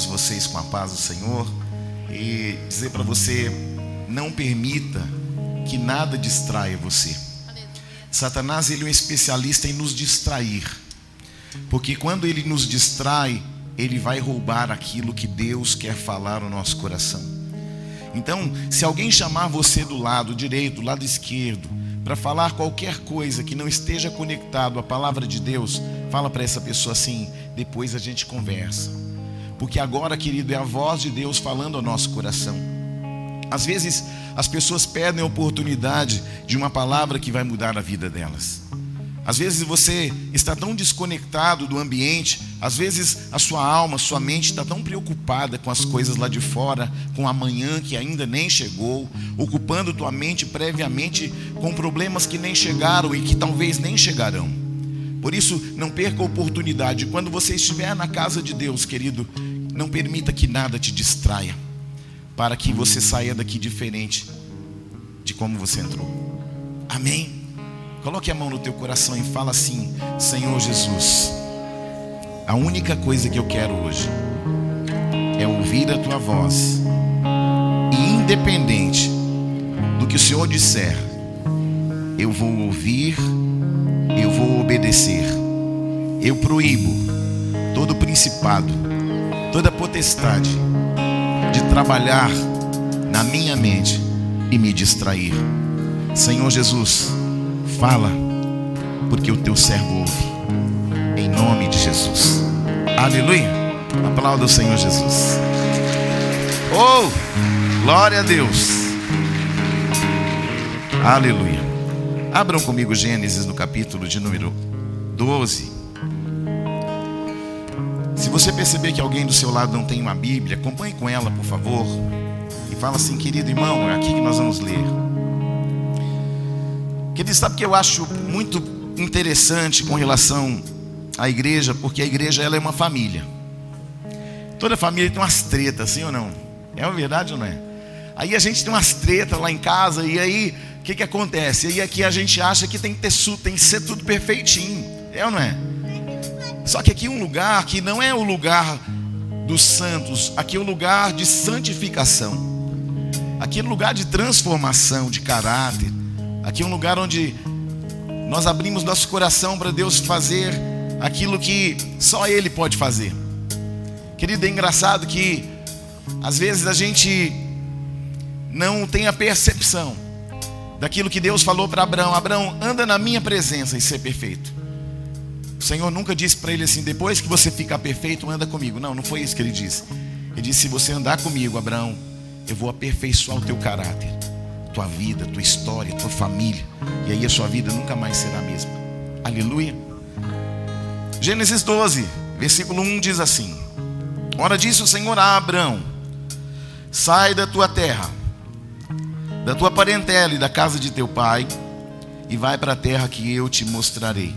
todos vocês com a paz do Senhor e dizer para você: não permita que nada distraia você. Satanás ele é um especialista em nos distrair, porque quando ele nos distrai, ele vai roubar aquilo que Deus quer falar no nosso coração. Então, se alguém chamar você do lado direito, do lado esquerdo, para falar qualquer coisa que não esteja conectado à palavra de Deus, fala para essa pessoa assim: depois a gente conversa. Porque agora, querido, é a voz de Deus falando ao nosso coração. Às vezes, as pessoas perdem a oportunidade de uma palavra que vai mudar a vida delas. Às vezes você está tão desconectado do ambiente, às vezes a sua alma, sua mente está tão preocupada com as coisas lá de fora, com amanhã que ainda nem chegou, ocupando tua mente previamente com problemas que nem chegaram e que talvez nem chegarão. Por isso, não perca a oportunidade. Quando você estiver na casa de Deus, querido, não permita que nada te distraia, para que você saia daqui diferente de como você entrou. Amém. Coloque a mão no teu coração e fala assim: Senhor Jesus, a única coisa que eu quero hoje é ouvir a tua voz, e independente do que o Senhor disser, eu vou ouvir, eu vou obedecer. Eu proíbo todo principado, toda potestade de trabalhar na minha mente e me distrair. Senhor Jesus, Fala, porque o teu servo ouve. Em nome de Jesus. Aleluia. Aplauda o Senhor Jesus. Oh, glória a Deus. Aleluia. Abram comigo Gênesis no capítulo de número 12. Se você perceber que alguém do seu lado não tem uma Bíblia, acompanhe com ela, por favor. E fala assim, querido irmão, é aqui que nós vamos ler. Querido, sabe que eu acho muito interessante com relação à igreja, porque a igreja ela é uma família. Toda família tem umas tretas, sim ou não? É uma verdade ou não é? Aí a gente tem umas tretas lá em casa, e aí o que, que acontece? Aí aqui a gente acha que tem que, ter, tem que ser tudo perfeitinho, é ou não é? Só que aqui é um lugar que não é o lugar dos santos, aqui é um lugar de santificação, aqui é um lugar de transformação de caráter. Aqui é um lugar onde nós abrimos nosso coração para Deus fazer aquilo que só Ele pode fazer. Querido, é engraçado que às vezes a gente não tem a percepção daquilo que Deus falou para Abraão: Abraão, anda na minha presença e ser perfeito. O Senhor nunca disse para ele assim: depois que você ficar perfeito, anda comigo. Não, não foi isso que ele disse. Ele disse: se você andar comigo, Abraão, eu vou aperfeiçoar o teu caráter tua vida, tua história, tua família. E aí a sua vida nunca mais será a mesma. Aleluia. Gênesis 12, versículo 1 diz assim: Ora disse o Senhor a Abraão: Sai da tua terra, da tua parentela e da casa de teu pai, e vai para a terra que eu te mostrarei.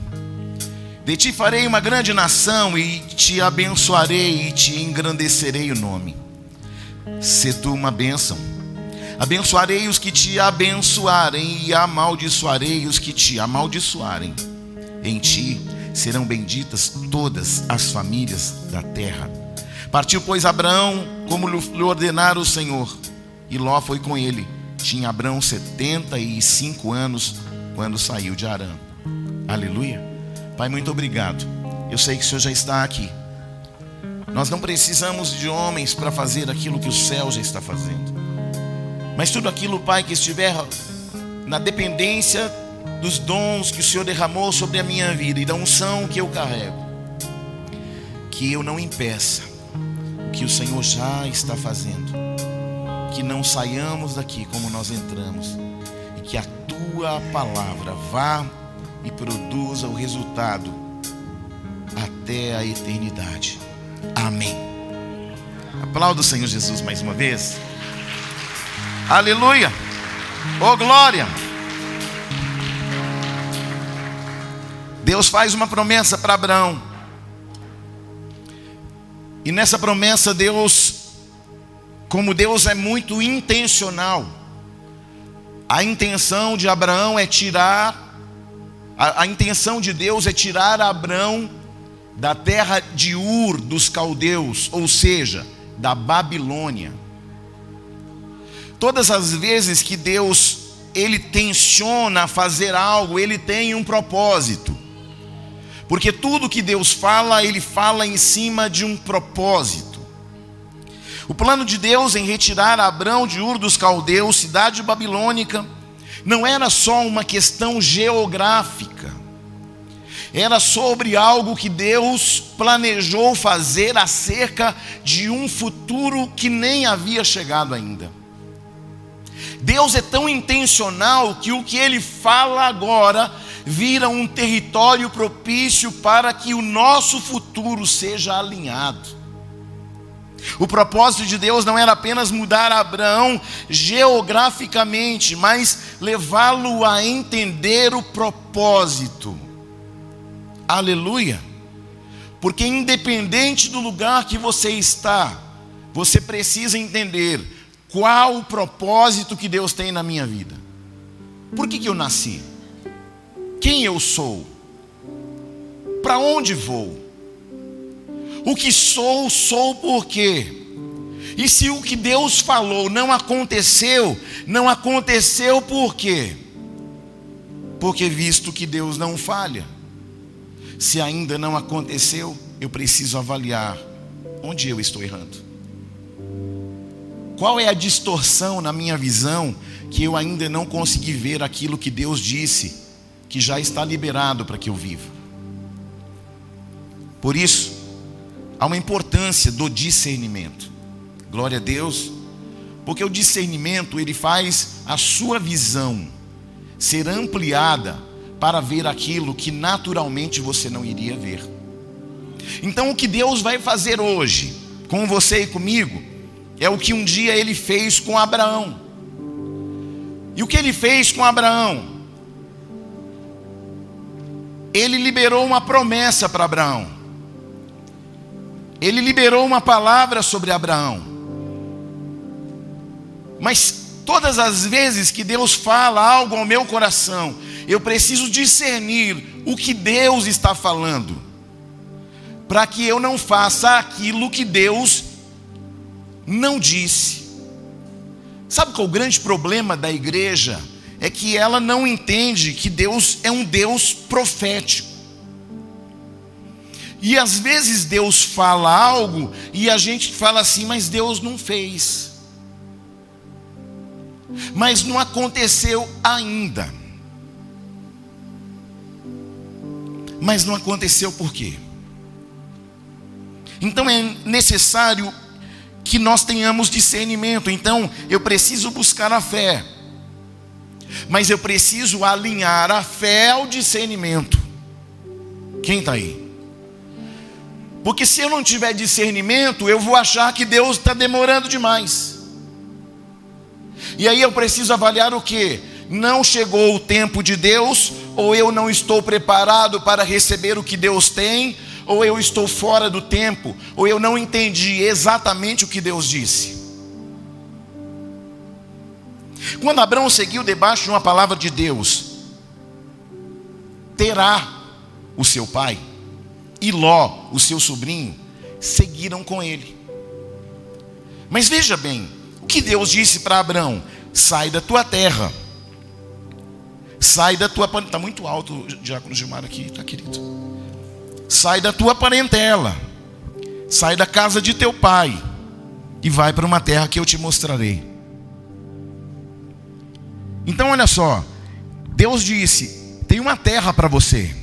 De ti farei uma grande nação e te abençoarei e te engrandecerei o nome. Se tu uma bênção Abençoarei os que te abençoarem e amaldiçoarei os que te amaldiçoarem. Em ti serão benditas todas as famílias da terra. Partiu, pois, Abraão, como lhe ordenara o Senhor, e Ló foi com ele. Tinha Abraão setenta e cinco anos quando saiu de Arã. Aleluia. Pai, muito obrigado. Eu sei que o Senhor já está aqui. Nós não precisamos de homens para fazer aquilo que o céu já está fazendo. Mas tudo aquilo, Pai, que estiver na dependência dos dons que o Senhor derramou sobre a minha vida e da unção que eu carrego, que eu não impeça o que o Senhor já está fazendo, que não saiamos daqui como nós entramos e que a tua palavra vá e produza o resultado até a eternidade. Amém. Aplauda o Senhor Jesus mais uma vez. Aleluia. Oh glória. Deus faz uma promessa para Abraão. E nessa promessa Deus, como Deus é muito intencional, a intenção de Abraão é tirar, a, a intenção de Deus é tirar Abraão da terra de Ur dos caldeus, ou seja, da Babilônia. Todas as vezes que Deus ele tensiona fazer algo, ele tem um propósito. Porque tudo que Deus fala, ele fala em cima de um propósito. O plano de Deus em retirar Abrão de Ur dos Caldeus, cidade babilônica, não era só uma questão geográfica. Era sobre algo que Deus planejou fazer acerca de um futuro que nem havia chegado ainda. Deus é tão intencional que o que ele fala agora vira um território propício para que o nosso futuro seja alinhado. O propósito de Deus não era apenas mudar Abraão geograficamente, mas levá-lo a entender o propósito. Aleluia. Porque independente do lugar que você está, você precisa entender qual o propósito que Deus tem na minha vida. Por que, que eu nasci? Quem eu sou? Para onde vou? O que sou, sou por quê? E se o que Deus falou não aconteceu, não aconteceu por quê? Porque visto que Deus não falha, se ainda não aconteceu, eu preciso avaliar onde eu estou errando. Qual é a distorção na minha visão que eu ainda não consegui ver aquilo que Deus disse, que já está liberado para que eu viva? Por isso, há uma importância do discernimento. Glória a Deus, porque o discernimento ele faz a sua visão ser ampliada para ver aquilo que naturalmente você não iria ver. Então, o que Deus vai fazer hoje com você e comigo é o que um dia ele fez com Abraão. E o que ele fez com Abraão? Ele liberou uma promessa para Abraão. Ele liberou uma palavra sobre Abraão. Mas todas as vezes que Deus fala algo ao meu coração, eu preciso discernir o que Deus está falando, para que eu não faça aquilo que Deus não disse. Sabe qual é o grande problema da igreja? É que ela não entende que Deus é um Deus profético. E às vezes Deus fala algo e a gente fala assim, mas Deus não fez. Mas não aconteceu ainda. Mas não aconteceu por quê? Então é necessário que nós tenhamos discernimento. Então eu preciso buscar a fé. Mas eu preciso alinhar a fé ao discernimento. Quem está aí? Porque se eu não tiver discernimento, eu vou achar que Deus está demorando demais. E aí eu preciso avaliar o que? Não chegou o tempo de Deus, ou eu não estou preparado para receber o que Deus tem, ou eu estou fora do tempo, ou eu não entendi exatamente o que Deus disse. Quando Abraão seguiu debaixo de uma palavra de Deus, terá o seu pai e Ló, o seu sobrinho, seguiram com ele. Mas veja bem, o que Deus disse para Abraão: sai da tua terra, sai da tua. Está muito alto diácono Gilmar aqui, tá querido? Sai da tua parentela, sai da casa de teu pai e vai para uma terra que eu te mostrarei. Então, olha só, Deus disse: tem uma terra para você.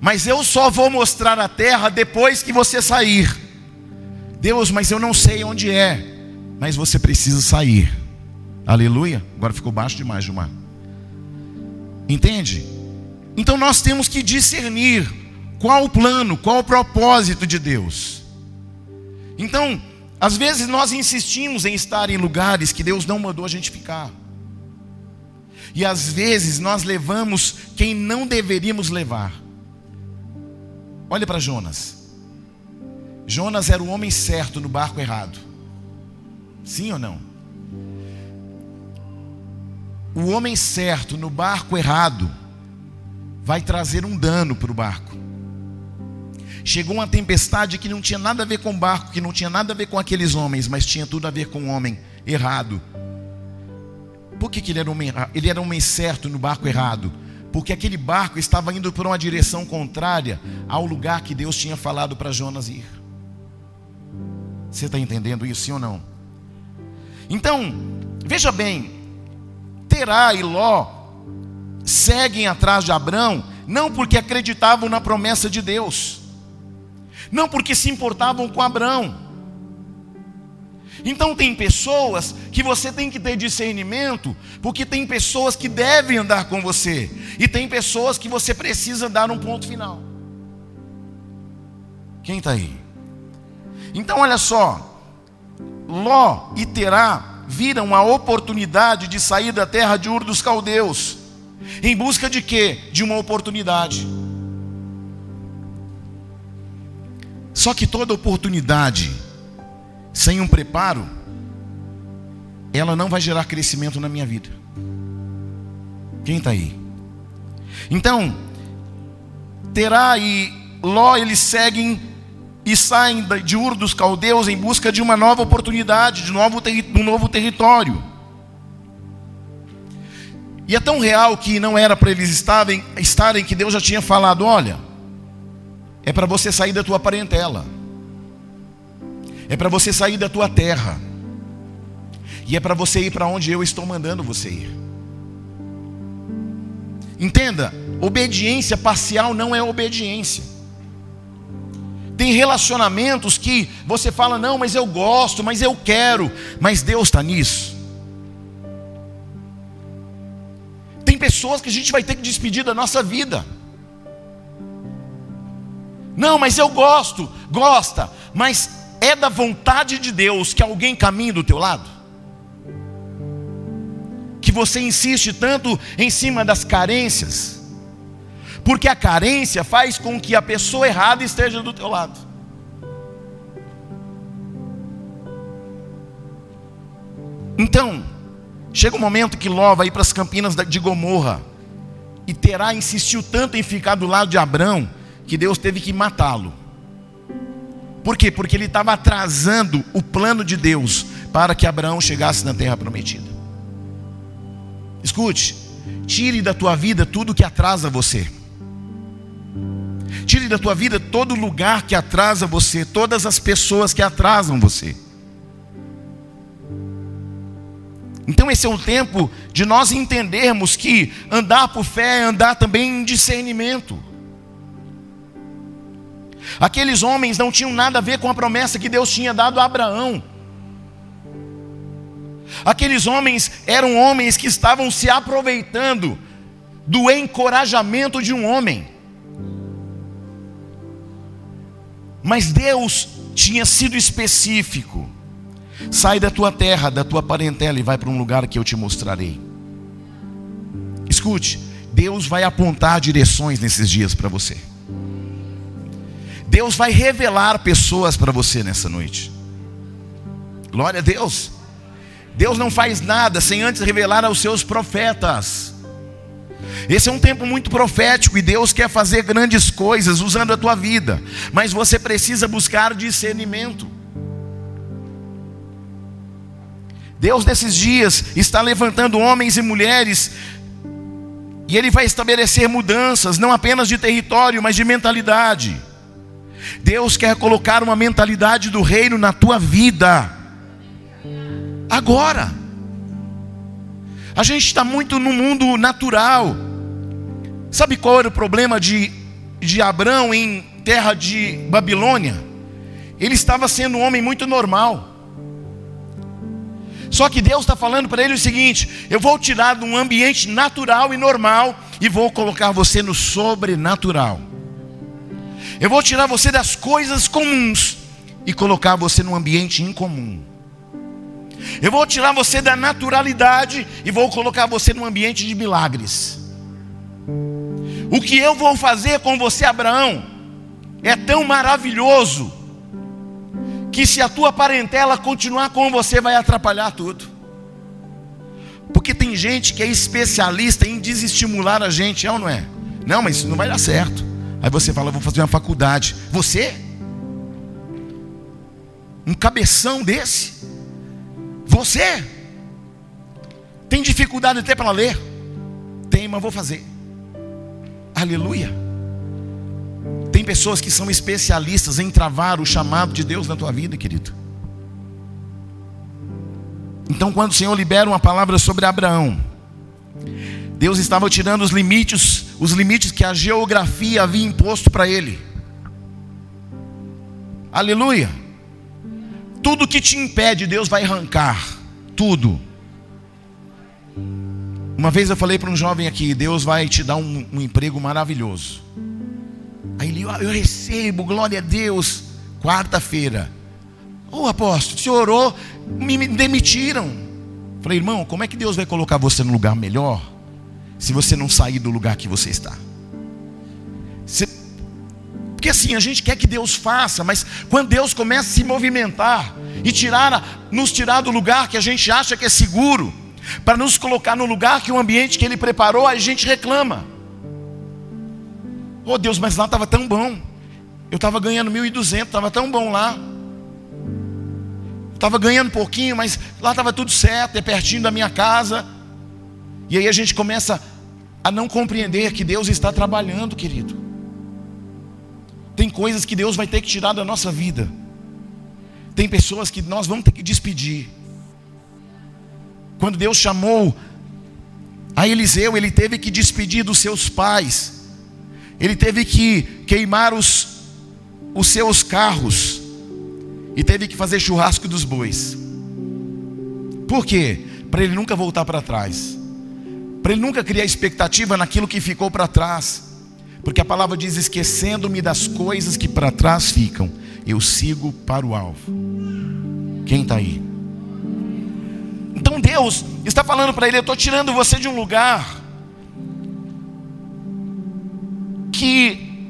Mas eu só vou mostrar a terra depois que você sair. Deus, mas eu não sei onde é. Mas você precisa sair. Aleluia. Agora ficou baixo demais, Gilmar. Entende? Então nós temos que discernir qual o plano, qual o propósito de Deus. Então, às vezes nós insistimos em estar em lugares que Deus não mandou a gente ficar. E às vezes nós levamos quem não deveríamos levar. Olha para Jonas. Jonas era o homem certo no barco errado. Sim ou não? O homem certo no barco errado vai trazer um dano para o barco. chegou uma tempestade que não tinha nada a ver com o barco, que não tinha nada a ver com aqueles homens, mas tinha tudo a ver com o homem errado. Por que, que ele era homem? Ele era homem certo no barco errado. Porque aquele barco estava indo por uma direção contrária ao lugar que Deus tinha falado para Jonas ir. Você está entendendo isso, sim ou não? Então, veja bem, Terá e Ló seguem atrás de Abraão, não porque acreditavam na promessa de Deus, não porque se importavam com Abraão, então tem pessoas que você tem que ter discernimento, porque tem pessoas que devem andar com você, e tem pessoas que você precisa dar um ponto final. Quem está aí? Então olha só, Ló e Terá viram a oportunidade de sair da terra de Ur dos Caldeus, em busca de quê? De uma oportunidade. Só que toda oportunidade sem um preparo, ela não vai gerar crescimento na minha vida. Quem está aí? Então, Terá e Ló, eles seguem e saem de Ur dos Caldeus em busca de uma nova oportunidade, de, novo, de um novo território. E é tão real que não era para eles estarem, estarem que Deus já tinha falado: olha, é para você sair da tua parentela é para você sair da tua terra, e é para você ir para onde eu estou mandando você ir. Entenda, obediência parcial não é obediência. Tem relacionamentos que você fala, não, mas eu gosto, mas eu quero, mas Deus está nisso. Tem pessoas que a gente vai ter que despedir da nossa vida. Não, mas eu gosto, gosta, mas é da vontade de Deus que alguém caminhe do teu lado? Que você insiste tanto em cima das carências? Porque a carência faz com que a pessoa errada esteja do teu lado. Então, chega um momento que Ló vai ir para as campinas de Gomorra e Terá insistiu tanto em ficar do lado de Abrão que Deus teve que matá-lo. Por quê? Porque ele estava atrasando o plano de Deus para que Abraão chegasse na terra prometida. Escute, tire da tua vida tudo que atrasa você. Tire da tua vida todo lugar que atrasa você, todas as pessoas que atrasam você. Então esse é o tempo de nós entendermos que andar por fé é andar também em discernimento. Aqueles homens não tinham nada a ver com a promessa que Deus tinha dado a Abraão. Aqueles homens eram homens que estavam se aproveitando do encorajamento de um homem. Mas Deus tinha sido específico. Sai da tua terra, da tua parentela e vai para um lugar que eu te mostrarei. Escute, Deus vai apontar direções nesses dias para você. Deus vai revelar pessoas para você nessa noite. Glória a Deus. Deus não faz nada sem antes revelar aos seus profetas. Esse é um tempo muito profético e Deus quer fazer grandes coisas usando a tua vida, mas você precisa buscar discernimento. Deus nesses dias está levantando homens e mulheres e Ele vai estabelecer mudanças, não apenas de território, mas de mentalidade. Deus quer colocar uma mentalidade do reino na tua vida. Agora. A gente está muito no mundo natural. Sabe qual era o problema de, de Abraão em terra de Babilônia? Ele estava sendo um homem muito normal. Só que Deus está falando para ele o seguinte: eu vou tirar de um ambiente natural e normal e vou colocar você no sobrenatural. Eu vou tirar você das coisas comuns e colocar você num ambiente incomum. Eu vou tirar você da naturalidade e vou colocar você num ambiente de milagres. O que eu vou fazer com você, Abraão, é tão maravilhoso que se a tua parentela continuar com você vai atrapalhar tudo. Porque tem gente que é especialista em desestimular a gente, é ou não é? Não, mas isso não vai dar certo. Aí você fala, vou fazer uma faculdade. Você? Um cabeção desse? Você? Tem dificuldade até para ler? Tem, mas vou fazer. Aleluia. Tem pessoas que são especialistas em travar o chamado de Deus na tua vida, querido. Então, quando o Senhor libera uma palavra sobre Abraão, Deus estava tirando os limites, os limites que a geografia havia imposto para ele. Aleluia. Tudo que te impede, Deus vai arrancar. Tudo. Uma vez eu falei para um jovem aqui: Deus vai te dar um, um emprego maravilhoso. Aí ele, eu recebo, glória a Deus. Quarta-feira. Ô oh, apóstolo, senhor orou, me demitiram. Falei, irmão, como é que Deus vai colocar você no lugar melhor se você não sair do lugar que você está? Você... Porque assim, a gente quer que Deus faça, mas quando Deus começa a se movimentar e tirar, nos tirar do lugar que a gente acha que é seguro, para nos colocar no lugar que o ambiente que Ele preparou, a gente reclama. Oh Deus, mas lá estava tão bom. Eu estava ganhando 1.200, estava tão bom lá. Estava ganhando pouquinho, mas lá estava tudo certo, é pertinho da minha casa. E aí a gente começa a não compreender que Deus está trabalhando, querido. Tem coisas que Deus vai ter que tirar da nossa vida. Tem pessoas que nós vamos ter que despedir. Quando Deus chamou a Eliseu, ele teve que despedir dos seus pais. Ele teve que queimar os, os seus carros e teve que fazer churrasco dos bois. Por quê? Para ele nunca voltar para trás. Para ele nunca criar expectativa naquilo que ficou para trás. Porque a palavra diz: esquecendo-me das coisas que para trás ficam, eu sigo para o alvo. Quem está aí? Então Deus está falando para ele: eu estou tirando você de um lugar que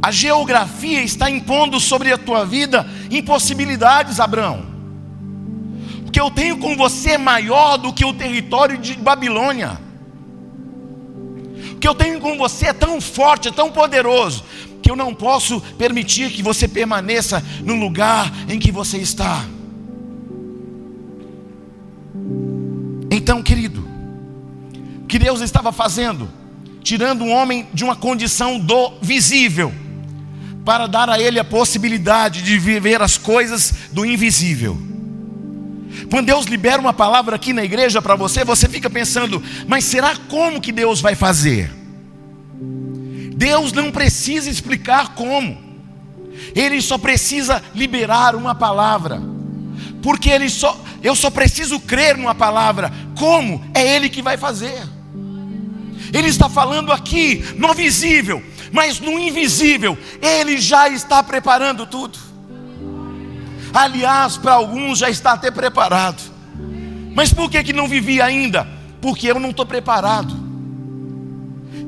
a geografia está impondo sobre a tua vida impossibilidades, Abraão. O que eu tenho com você é maior do que o território de Babilônia. Que eu tenho com você é tão forte, é tão poderoso, que eu não posso permitir que você permaneça no lugar em que você está. Então, querido, o que Deus estava fazendo? Tirando um homem de uma condição do visível para dar a ele a possibilidade de viver as coisas do invisível. Quando Deus libera uma palavra aqui na igreja para você, você fica pensando, mas será como que Deus vai fazer? Deus não precisa explicar como, Ele só precisa liberar uma palavra, porque Ele só, eu só preciso crer numa palavra, como? É Ele que vai fazer. Ele está falando aqui no visível, mas no invisível, Ele já está preparando tudo. Aliás, para alguns já está até preparado. Mas por que, que não vivi ainda? Porque eu não estou preparado.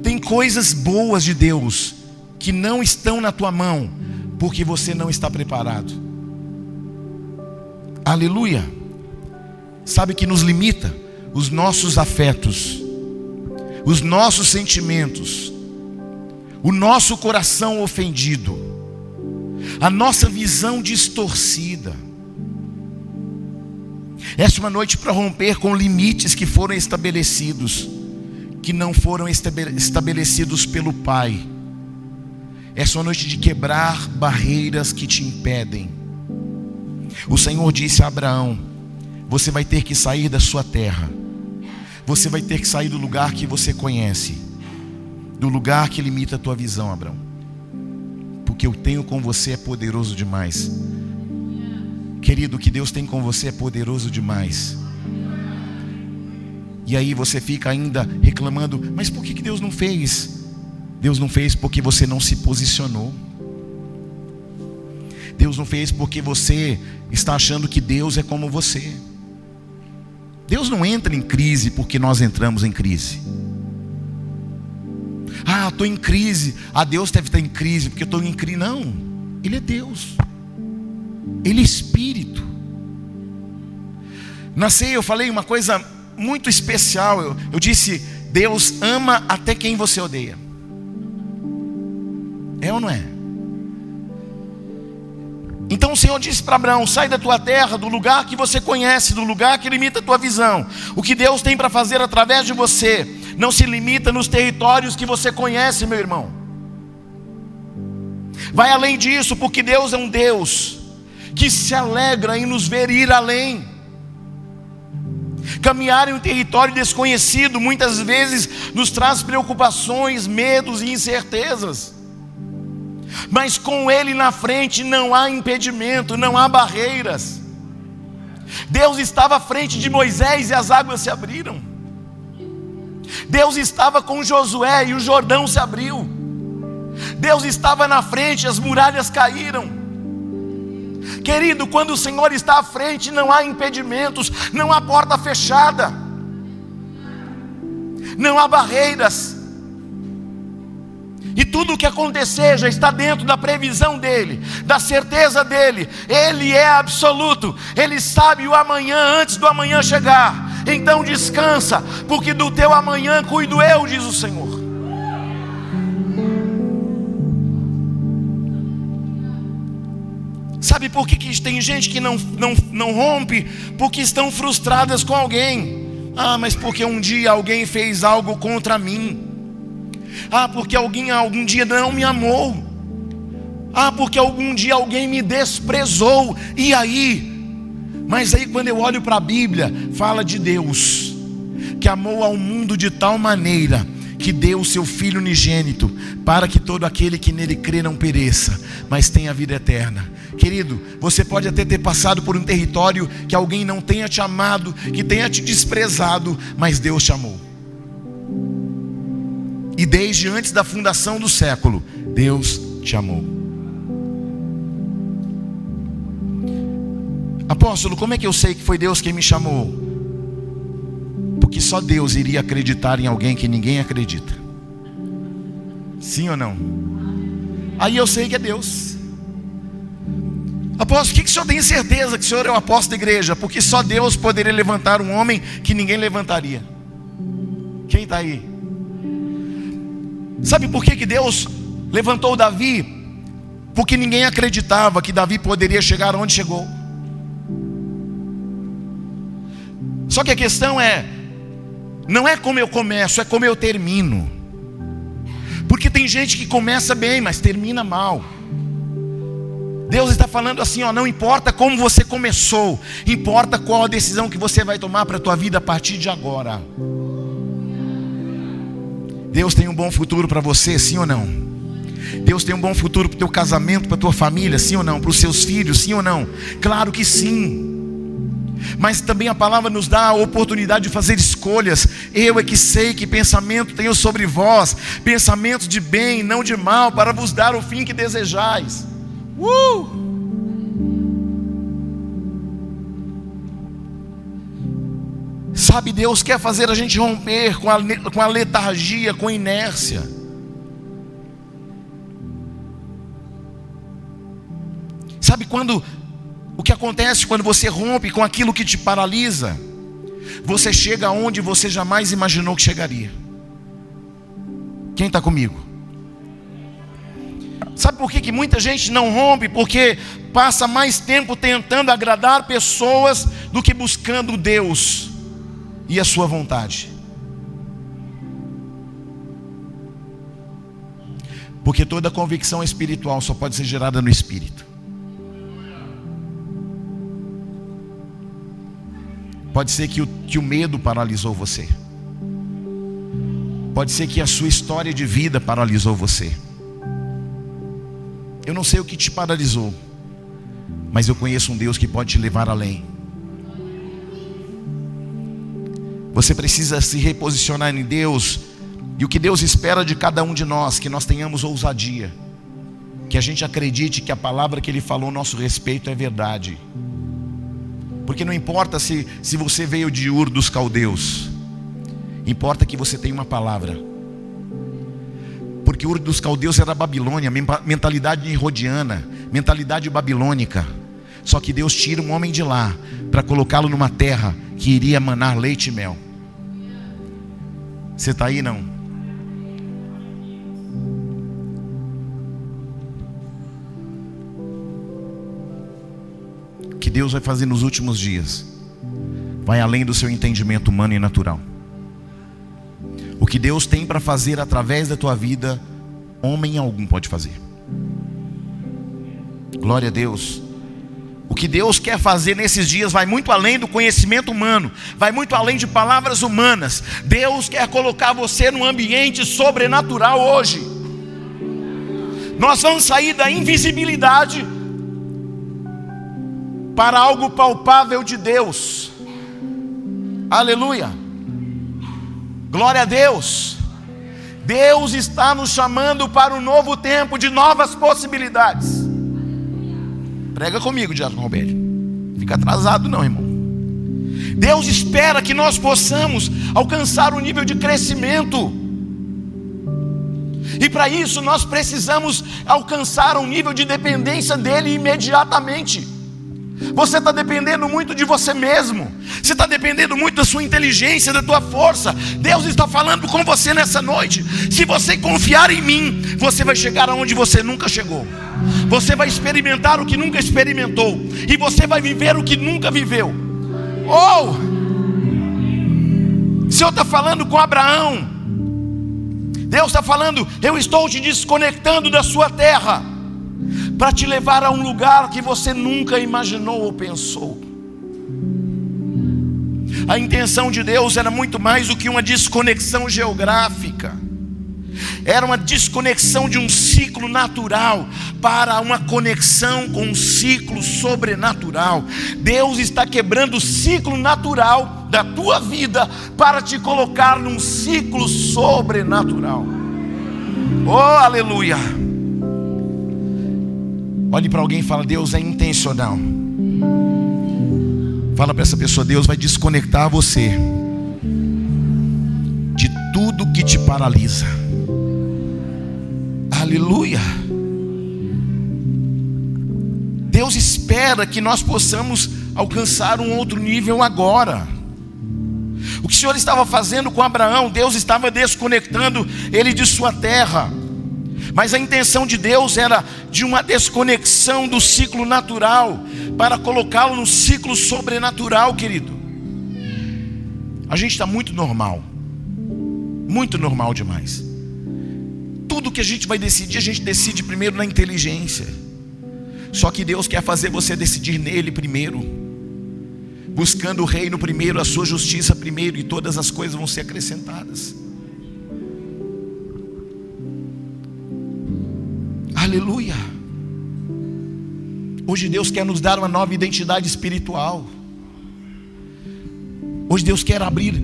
Tem coisas boas de Deus que não estão na tua mão, porque você não está preparado. Aleluia. Sabe que nos limita os nossos afetos, os nossos sentimentos, o nosso coração ofendido, a nossa visão distorcida. Esta é uma noite para romper com limites que foram estabelecidos, que não foram estabelecidos pelo Pai. Essa é uma noite de quebrar barreiras que te impedem. O Senhor disse a Abraão: Você vai ter que sair da sua terra, você vai ter que sair do lugar que você conhece do lugar que limita a tua visão, Abraão. Porque eu tenho com você é poderoso demais. Querido, o que Deus tem com você é poderoso demais. E aí você fica ainda reclamando, mas por que, que Deus não fez? Deus não fez porque você não se posicionou. Deus não fez porque você está achando que Deus é como você. Deus não entra em crise porque nós entramos em crise. Ah, estou em crise. Ah, Deus deve estar em crise porque eu estou em crise. Não, Ele é Deus. Ele é Espírito. Nasci, eu falei uma coisa muito especial. Eu, eu disse: Deus ama até quem você odeia. É ou não é? Então o Senhor disse para Abraão: sai da tua terra, do lugar que você conhece, do lugar que limita a tua visão. O que Deus tem para fazer através de você não se limita nos territórios que você conhece, meu irmão. Vai além disso, porque Deus é um Deus que se alegra em nos ver ir além. Caminhar em um território desconhecido muitas vezes nos traz preocupações, medos e incertezas mas com Ele na frente não há impedimento, não há barreiras. Deus estava à frente de Moisés e as águas se abriram. Deus estava com Josué e o Jordão se abriu. Deus estava na frente, as muralhas caíram. Querido, quando o Senhor está à frente, não há impedimentos, não há porta fechada, não há barreiras. E tudo o que acontecer já está dentro da previsão dele, da certeza dele. Ele é absoluto. Ele sabe o amanhã antes do amanhã chegar. Então descansa, porque do teu amanhã cuido eu, diz o Senhor. Sabe por que, que tem gente que não, não, não rompe? Porque estão frustradas com alguém. Ah, mas porque um dia alguém fez algo contra mim. Ah, porque alguém algum dia não me amou. Ah, porque algum dia alguém me desprezou. E aí? Mas aí quando eu olho para a Bíblia, fala de Deus, que amou ao mundo de tal maneira que deu o seu Filho unigênito, para que todo aquele que nele crê não pereça, mas tenha vida eterna. Querido, você pode até ter passado por um território que alguém não tenha te amado, que tenha te desprezado, mas Deus te amou. E desde antes da fundação do século, Deus te amou. Apóstolo, como é que eu sei que foi Deus quem me chamou? Porque só Deus iria acreditar em alguém que ninguém acredita. Sim ou não? Aí eu sei que é Deus. Apóstolo, o que, que o senhor tem certeza que o senhor é o apóstolo da igreja? Porque só Deus poderia levantar um homem que ninguém levantaria. Quem está aí? Sabe por que, que Deus levantou Davi? Porque ninguém acreditava que Davi poderia chegar onde chegou. Só que a questão é, não é como eu começo, é como eu termino. Porque tem gente que começa bem, mas termina mal. Deus está falando assim, ó, não importa como você começou, importa qual a decisão que você vai tomar para a tua vida a partir de agora. Deus tem um bom futuro para você, sim ou não? Deus tem um bom futuro para o teu casamento, para a tua família, sim ou não? Para os seus filhos, sim ou não? Claro que sim. Mas também a palavra nos dá a oportunidade de fazer escolhas. Eu é que sei que pensamento tenho sobre vós, pensamentos de bem, não de mal, para vos dar o fim que desejais. Uh! Sabe, Deus quer fazer a gente romper com a, com a letargia, com a inércia. Sabe quando o que acontece quando você rompe com aquilo que te paralisa? Você chega onde você jamais imaginou que chegaria. Quem está comigo? Sabe por que, que muita gente não rompe? Porque passa mais tempo tentando agradar pessoas do que buscando Deus e a sua vontade. Porque toda convicção espiritual só pode ser gerada no espírito. Pode ser que o, que o medo paralisou você. Pode ser que a sua história de vida paralisou você. Eu não sei o que te paralisou, mas eu conheço um Deus que pode te levar além. Você precisa se reposicionar em Deus. E o que Deus espera de cada um de nós, que nós tenhamos ousadia. Que a gente acredite que a palavra que Ele falou a nosso respeito é verdade. Porque não importa se, se você veio de Ur dos caldeus, importa que você tenha uma palavra. Porque Ur dos caldeus era Babilônia, mentalidade herodiana, mentalidade babilônica. Só que Deus tira um homem de lá para colocá-lo numa terra que iria manar leite e mel. Você está aí não? Deus vai fazer nos últimos dias vai além do seu entendimento humano e natural. O que Deus tem para fazer através da tua vida, homem algum pode fazer. Glória a Deus. O que Deus quer fazer nesses dias vai muito além do conhecimento humano, vai muito além de palavras humanas. Deus quer colocar você num ambiente sobrenatural hoje. Nós vamos sair da invisibilidade para algo palpável de Deus. Aleluia. Glória a Deus. Deus está nos chamando para um novo tempo de novas possibilidades. Prega comigo, Diácono Roberto. Fica atrasado, não, irmão. Deus espera que nós possamos alcançar um nível de crescimento. E para isso nós precisamos alcançar um nível de dependência dEle imediatamente. Você está dependendo muito de você mesmo. Você está dependendo muito da sua inteligência, da tua força. Deus está falando com você nessa noite. Se você confiar em mim, você vai chegar aonde você nunca chegou. Você vai experimentar o que nunca experimentou. E você vai viver o que nunca viveu. Ou, oh, o Senhor está falando com Abraão. Deus está falando: Eu estou te desconectando da sua terra para te levar a um lugar que você nunca imaginou ou pensou. A intenção de Deus era muito mais do que uma desconexão geográfica, era uma desconexão de um ciclo natural para uma conexão com um ciclo sobrenatural. Deus está quebrando o ciclo natural da tua vida para te colocar num ciclo sobrenatural. Oh, aleluia! Olhe para alguém e fala: Deus é intencional. Fala para essa pessoa: Deus vai desconectar você de tudo que te paralisa. Aleluia. Deus espera que nós possamos alcançar um outro nível agora. O que o Senhor estava fazendo com Abraão, Deus estava desconectando ele de sua terra. Mas a intenção de Deus era de uma desconexão do ciclo natural para colocá-lo no ciclo sobrenatural, querido. A gente está muito normal, muito normal demais. Tudo que a gente vai decidir, a gente decide primeiro na inteligência. Só que Deus quer fazer você decidir nele primeiro, buscando o reino primeiro, a sua justiça primeiro, e todas as coisas vão ser acrescentadas. Aleluia. Hoje Deus quer nos dar uma nova identidade espiritual. Hoje Deus quer abrir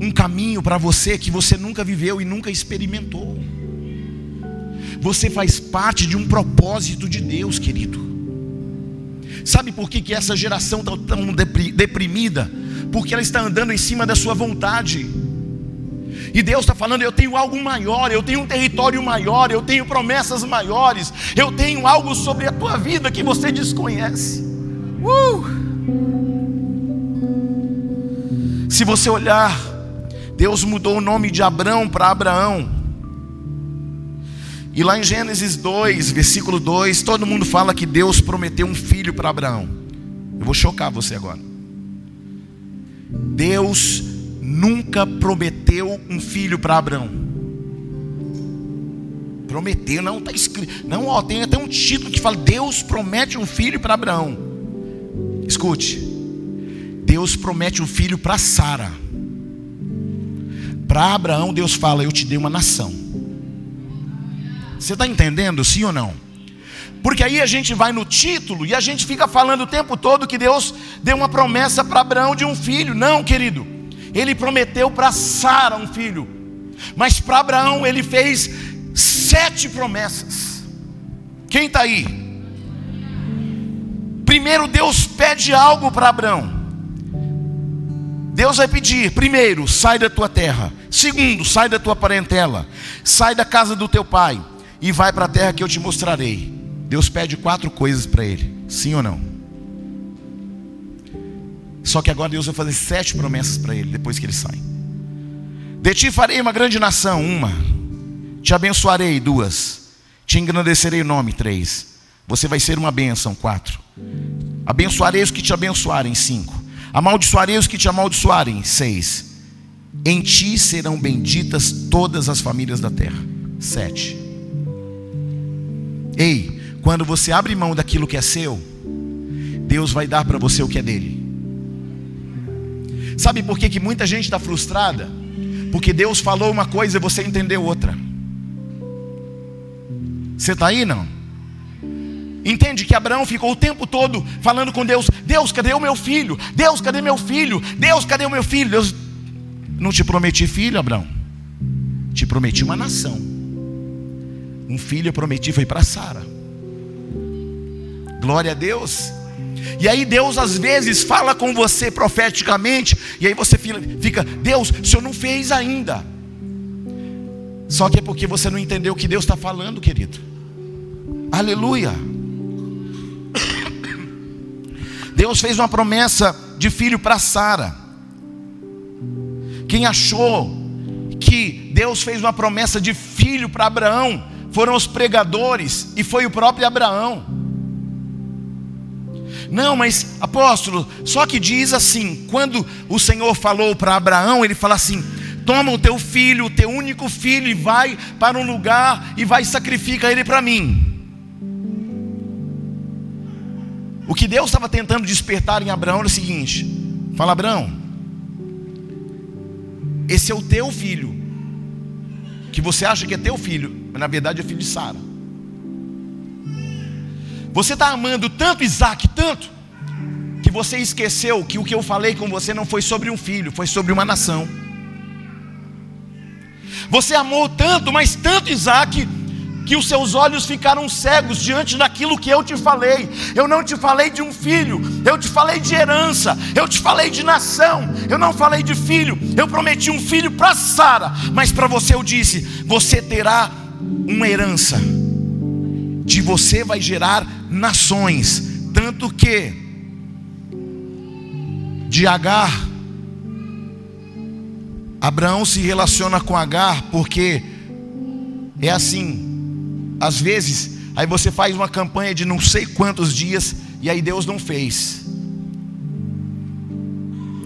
um caminho para você que você nunca viveu e nunca experimentou. Você faz parte de um propósito de Deus, querido. Sabe por que, que essa geração está tão deprimida? Porque ela está andando em cima da sua vontade. E Deus está falando: eu tenho algo maior, eu tenho um território maior, eu tenho promessas maiores, eu tenho algo sobre a tua vida que você desconhece. Uh! Se você olhar, Deus mudou o nome de Abrão para Abraão. E lá em Gênesis 2, versículo 2, todo mundo fala que Deus prometeu um filho para Abraão. Eu vou chocar você agora. Deus nunca prometeu um filho para Abraão. Prometeu, não está escrito. Não, ó, tem até um título que fala: Deus promete um filho para Abraão. Escute. Deus promete um filho para Sara. Para Abraão, Deus fala: Eu te dei uma nação. Você está entendendo, sim ou não? Porque aí a gente vai no título e a gente fica falando o tempo todo que Deus deu uma promessa para Abraão de um filho. Não, querido. Ele prometeu para Sara um filho, mas para Abraão ele fez sete promessas. Quem está aí? Primeiro Deus pede algo para Abraão. Deus vai pedir, primeiro, sai da tua terra. Segundo, sai da tua parentela. Sai da casa do teu pai e vai para a terra que eu te mostrarei. Deus pede quatro coisas para ele. Sim ou não? Só que agora Deus vai fazer sete promessas para ele depois que ele sai. De ti farei uma grande nação, uma. Te abençoarei, duas. Te engrandecerei o nome, três. Você vai ser uma bênção, quatro. Abençoarei os que te abençoarem. Cinco. Amaldiçoarei os que te amaldiçoarem. Seis. Em ti serão benditas todas as famílias da terra. Sete. Ei, quando você abre mão daquilo que é seu, Deus vai dar para você o que é dele. Sabe por que, que muita gente está frustrada? Porque Deus falou uma coisa e você entendeu outra. Você está aí não? Entende que Abraão ficou o tempo todo falando com Deus: Deus, cadê o meu filho? Deus, cadê meu filho? Deus, cadê o meu filho? Deus, não te prometi filho, Abraão. Te prometi uma nação. Um filho eu prometi foi para Sara. Glória a Deus. E aí Deus às vezes fala com você profeticamente, e aí você fica, Deus, o Senhor não fez ainda. Só que é porque você não entendeu o que Deus está falando, querido. Aleluia. Deus fez uma promessa de filho para Sara. Quem achou que Deus fez uma promessa de filho para Abraão foram os pregadores e foi o próprio Abraão. Não, mas apóstolo, só que diz assim: quando o Senhor falou para Abraão, ele fala assim: toma o teu filho, o teu único filho, e vai para um lugar e vai sacrificar ele para mim. O que Deus estava tentando despertar em Abraão era o seguinte: fala, Abraão, esse é o teu filho, que você acha que é teu filho, mas na verdade é filho de Sara. Você está amando tanto Isaac, tanto, que você esqueceu que o que eu falei com você não foi sobre um filho, foi sobre uma nação. Você amou tanto, mas tanto Isaac, que os seus olhos ficaram cegos diante daquilo que eu te falei. Eu não te falei de um filho, eu te falei de herança, eu te falei de nação, eu não falei de filho. Eu prometi um filho para Sara, mas para você eu disse: você terá uma herança. De você vai gerar nações, tanto que de Agar Abraão se relaciona com Agar porque é assim, às vezes, aí você faz uma campanha de não sei quantos dias e aí Deus não fez.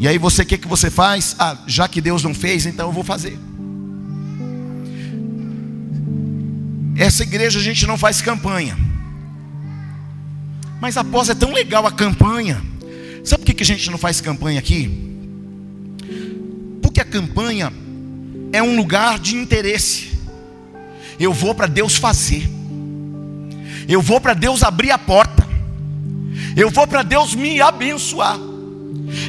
E aí você o que que você faz? Ah, já que Deus não fez, então eu vou fazer. Essa igreja a gente não faz campanha. Mas após é tão legal a campanha. Sabe por que, a gente não faz campanha aqui? Porque a campanha é um lugar de interesse. Eu vou para Deus fazer. Eu vou para Deus abrir a porta. Eu vou para Deus me abençoar.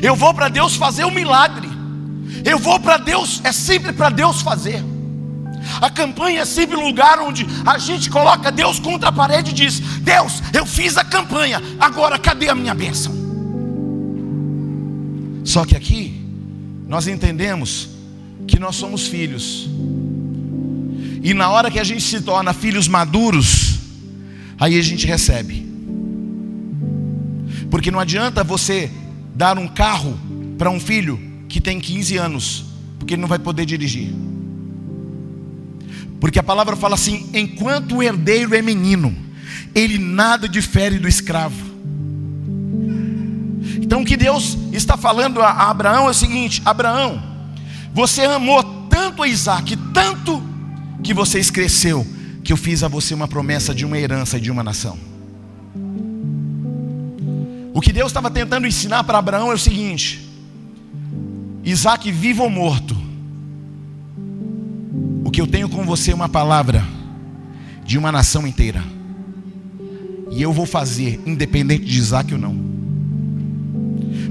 Eu vou para Deus fazer um milagre. Eu vou para Deus, é sempre para Deus fazer. A campanha é sempre um lugar onde a gente coloca Deus contra a parede e diz: Deus, eu fiz a campanha, agora cadê a minha bênção? Só que aqui, nós entendemos que nós somos filhos, e na hora que a gente se torna filhos maduros, aí a gente recebe. Porque não adianta você dar um carro para um filho que tem 15 anos, porque ele não vai poder dirigir. Porque a palavra fala assim: enquanto o herdeiro é menino, ele nada difere do escravo. Então o que Deus está falando a Abraão é o seguinte: Abraão, você amou tanto a Isaac, tanto que você cresceu, que eu fiz a você uma promessa de uma herança e de uma nação. O que Deus estava tentando ensinar para Abraão é o seguinte: Isaac, vivo ou morto, que eu tenho com você uma palavra de uma nação inteira, e eu vou fazer, independente de Isaac ou não.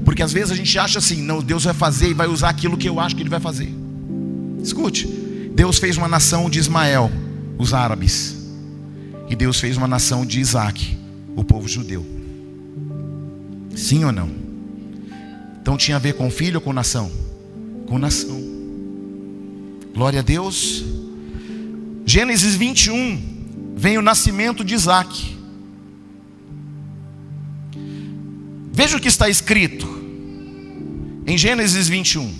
Porque às vezes a gente acha assim, não, Deus vai fazer e vai usar aquilo que eu acho que Ele vai fazer. Escute, Deus fez uma nação de Ismael, os árabes. E Deus fez uma nação de Isaac, o povo judeu. Sim ou não? Então tinha a ver com filho ou com nação? Com nação. Glória a Deus. Gênesis 21 vem o nascimento de Isaac. Veja o que está escrito em Gênesis 21.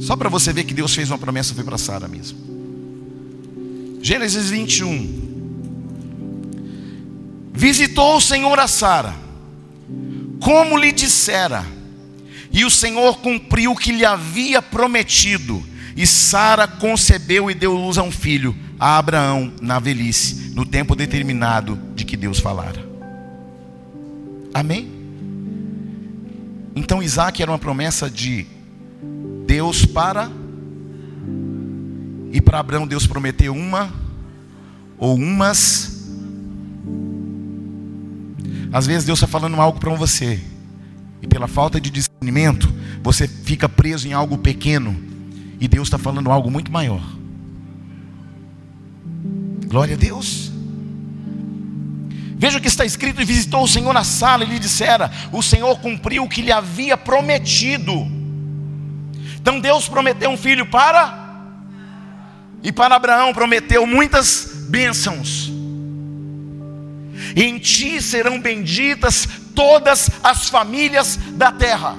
Só para você ver que Deus fez uma promessa foi para Sara mesmo. Gênesis 21. Visitou o Senhor a Sara como lhe dissera. E o Senhor cumpriu o que lhe havia prometido. E Sara concebeu e deu luz a um filho, a Abraão, na velhice, no tempo determinado de que Deus falara. Amém? Então Isaac era uma promessa de Deus para. E para Abraão Deus prometeu uma ou umas. Às vezes Deus está falando algo para você. E pela falta de discernimento, você fica preso em algo pequeno. E Deus está falando algo muito maior. Glória a Deus. Veja o que está escrito: e visitou o Senhor na sala e lhe dissera: O Senhor cumpriu o que lhe havia prometido. Então Deus prometeu um filho para. E para Abraão prometeu muitas bênçãos. Em ti serão benditas todas as famílias da terra.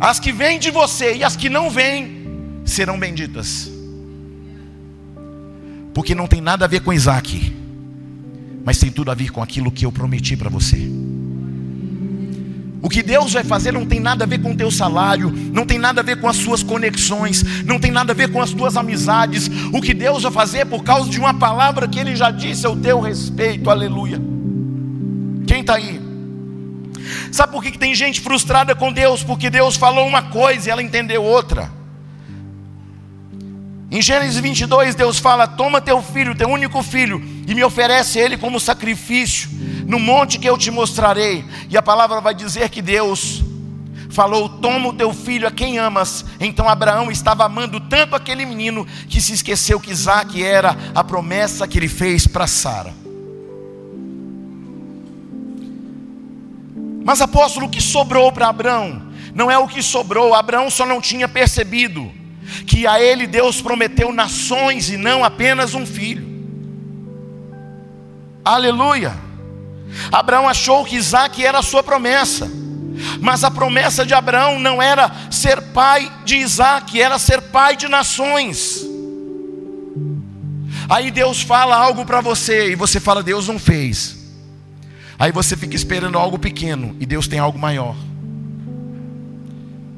As que vêm de você e as que não vêm serão benditas. Porque não tem nada a ver com Isaac, mas tem tudo a ver com aquilo que eu prometi para você. O que Deus vai fazer não tem nada a ver com o teu salário, não tem nada a ver com as suas conexões, não tem nada a ver com as tuas amizades. O que Deus vai fazer é por causa de uma palavra que Ele já disse ao teu respeito, aleluia. Quem está aí? Sabe por que, tem gente frustrada com Deus? Porque Deus falou uma coisa e ela entendeu outra. Em Gênesis 22, Deus fala: Toma teu filho, teu único filho, e me oferece ele como sacrifício no monte que eu te mostrarei. E a palavra vai dizer que Deus falou: Toma o teu filho a quem amas. Então Abraão estava amando tanto aquele menino que se esqueceu que Isaac era a promessa que ele fez para Sara. Mas apóstolo, o que sobrou para Abraão? Não é o que sobrou, Abraão só não tinha percebido que a ele Deus prometeu nações e não apenas um filho. Aleluia. Abraão achou que Isaac era a sua promessa, mas a promessa de Abraão não era ser pai de Isaac, era ser pai de nações. Aí Deus fala algo para você e você fala, Deus não fez. Aí você fica esperando algo pequeno e Deus tem algo maior.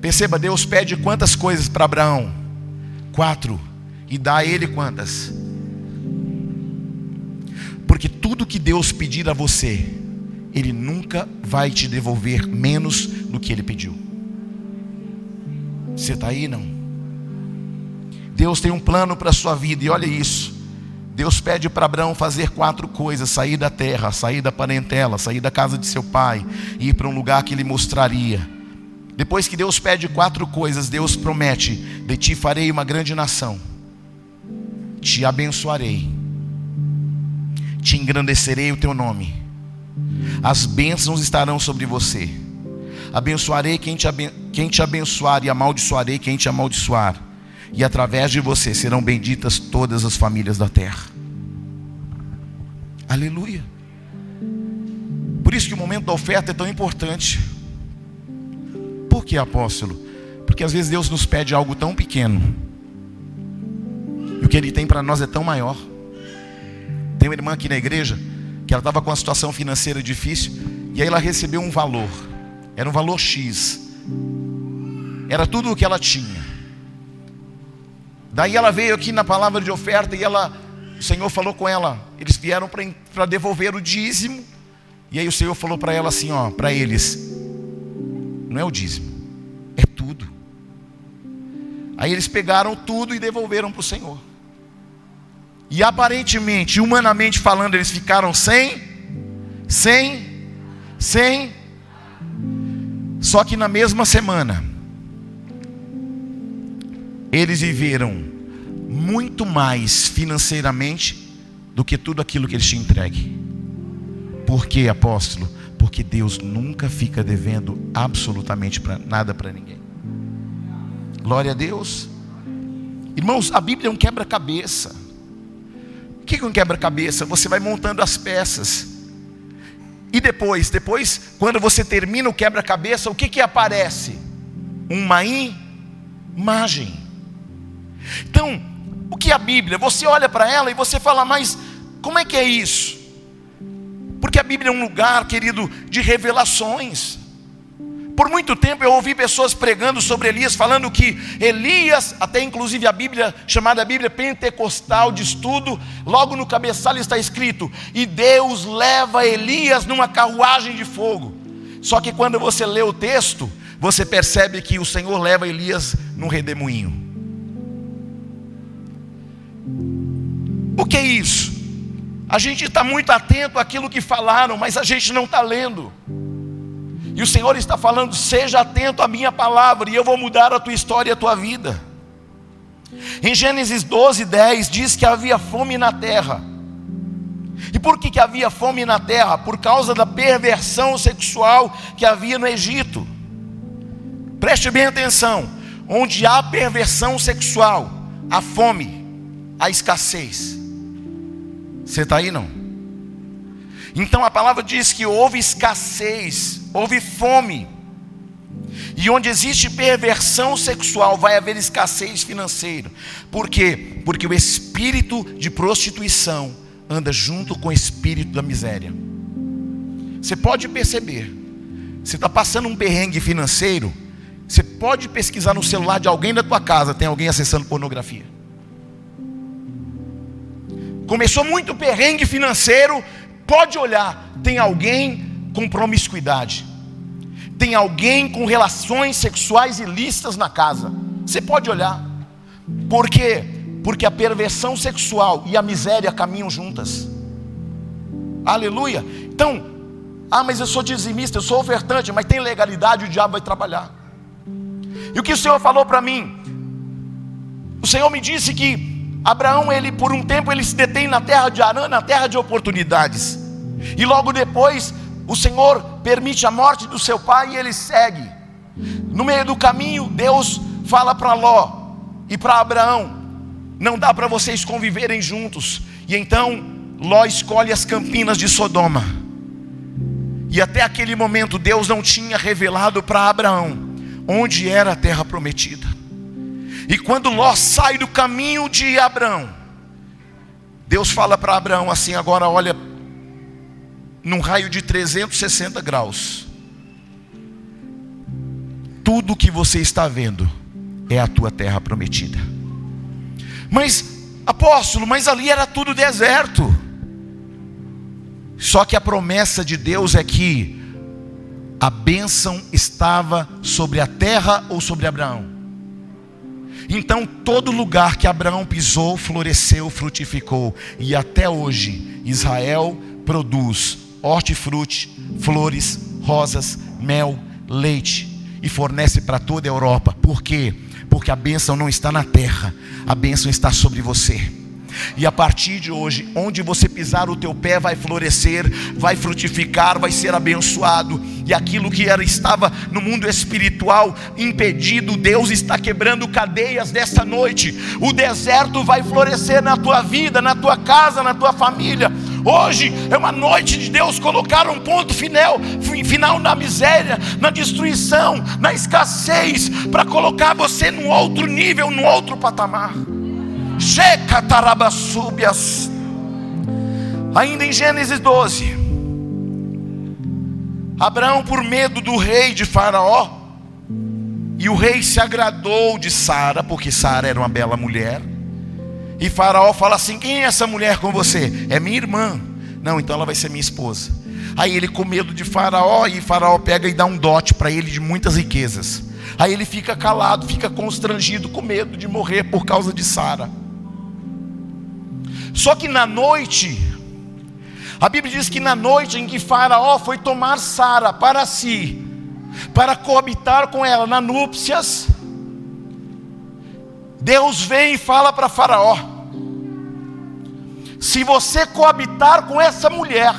Perceba, Deus pede quantas coisas para Abraão? Quatro. E dá a ele quantas? Porque tudo que Deus pedir a você, Ele nunca vai te devolver menos do que Ele pediu. Você está aí não? Deus tem um plano para a sua vida, e olha isso. Deus pede para Abraão fazer quatro coisas: sair da terra, sair da parentela, sair da casa de seu pai, ir para um lugar que ele mostraria. Depois que Deus pede quatro coisas, Deus promete: de ti farei uma grande nação, te abençoarei te engrandecerei o teu nome, as bênçãos estarão sobre você. Abençoarei quem te, aben quem te abençoar e amaldiçoarei quem te amaldiçoar, e através de você serão benditas todas as famílias da terra. Aleluia. Por isso que o momento da oferta é tão importante. Por que, apóstolo? Porque às vezes Deus nos pede algo tão pequeno, e o que Ele tem para nós é tão maior. Tem uma irmã aqui na igreja que ela estava com uma situação financeira difícil e aí ela recebeu um valor. Era um valor X. Era tudo o que ela tinha. Daí ela veio aqui na palavra de oferta e ela, o Senhor falou com ela. Eles vieram para devolver o dízimo. E aí o Senhor falou para ela assim, ó, para eles, não é o dízimo, é tudo. Aí eles pegaram tudo e devolveram para o Senhor. E aparentemente, humanamente falando, eles ficaram sem, sem, sem. Só que na mesma semana, eles viveram muito mais financeiramente do que tudo aquilo que eles tinham entregue. Por quê, apóstolo? Porque Deus nunca fica devendo absolutamente pra, nada para ninguém. Glória a Deus. Irmãos, a Bíblia é um quebra-cabeça que é um quebra-cabeça? Você vai montando as peças. E depois, depois, quando você termina o quebra-cabeça, o que que aparece? Uma imagem. Então, o que é a Bíblia? Você olha para ela e você fala, mas como é que é isso? Porque a Bíblia é um lugar, querido, de revelações. Por muito tempo eu ouvi pessoas pregando sobre Elias, falando que Elias, até inclusive a Bíblia, chamada Bíblia Pentecostal de estudo, logo no cabeçalho está escrito: E Deus leva Elias numa carruagem de fogo. Só que quando você lê o texto, você percebe que o Senhor leva Elias num redemoinho. O que é isso? A gente está muito atento àquilo que falaram, mas a gente não está lendo. E o Senhor está falando: seja atento à minha palavra, e eu vou mudar a tua história e a tua vida. Em Gênesis 12, 10 diz que havia fome na terra. E por que, que havia fome na terra? Por causa da perversão sexual que havia no Egito. Preste bem atenção: onde há perversão sexual, há fome, há escassez. Você está aí não? Então a palavra diz que houve escassez, houve fome. E onde existe perversão sexual, vai haver escassez financeira. Por quê? Porque o espírito de prostituição anda junto com o espírito da miséria. Você pode perceber, você está passando um perrengue financeiro, você pode pesquisar no celular de alguém da tua casa, tem alguém acessando pornografia. Começou muito perrengue financeiro, pode olhar, tem alguém com promiscuidade. Tem alguém com relações sexuais ilícitas na casa. Você pode olhar. Por quê? Porque a perversão sexual e a miséria caminham juntas. Aleluia. Então, ah, mas eu sou dizimista, eu sou ofertante, mas tem legalidade, o diabo vai trabalhar. E o que o Senhor falou para mim? O Senhor me disse que Abraão, ele por um tempo ele se detém na terra de Arã, na terra de oportunidades. E logo depois, o Senhor permite a morte do seu pai e ele segue. No meio do caminho, Deus fala para Ló e para Abraão: não dá para vocês conviverem juntos. E então Ló escolhe as campinas de Sodoma. E até aquele momento Deus não tinha revelado para Abraão onde era a terra prometida. E quando Ló sai do caminho de Abraão, Deus fala para Abraão assim: agora olha, num raio de 360 graus, tudo que você está vendo é a tua terra prometida. Mas, apóstolo, mas ali era tudo deserto. Só que a promessa de Deus é que a bênção estava sobre a terra ou sobre Abraão. Então, todo lugar que Abraão pisou, floresceu, frutificou. E até hoje, Israel produz hortifruti, flores, rosas, mel, leite e fornece para toda a Europa. Por quê? Porque a bênção não está na terra, a bênção está sobre você. E a partir de hoje, onde você pisar o teu pé vai florescer, vai frutificar, vai ser abençoado. E aquilo que era estava no mundo espiritual impedido, Deus está quebrando cadeias dessa noite. O deserto vai florescer na tua vida, na tua casa, na tua família. Hoje é uma noite de Deus colocar um ponto final, final na miséria, na destruição, na escassez, para colocar você num outro nível, num outro patamar. Ainda em Gênesis 12, Abraão, por medo do rei de Faraó, e o rei se agradou de Sara, porque Sara era uma bela mulher. E Faraó fala assim: Quem é essa mulher com você? É minha irmã. Não, então ela vai ser minha esposa. Aí ele, com medo de Faraó, e Faraó pega e dá um dote para ele de muitas riquezas. Aí ele fica calado, fica constrangido, com medo de morrer por causa de Sara. Só que na noite, a Bíblia diz que na noite em que Faraó foi tomar Sara para si, para coabitar com ela na núpcias, Deus vem e fala para Faraó: se você coabitar com essa mulher,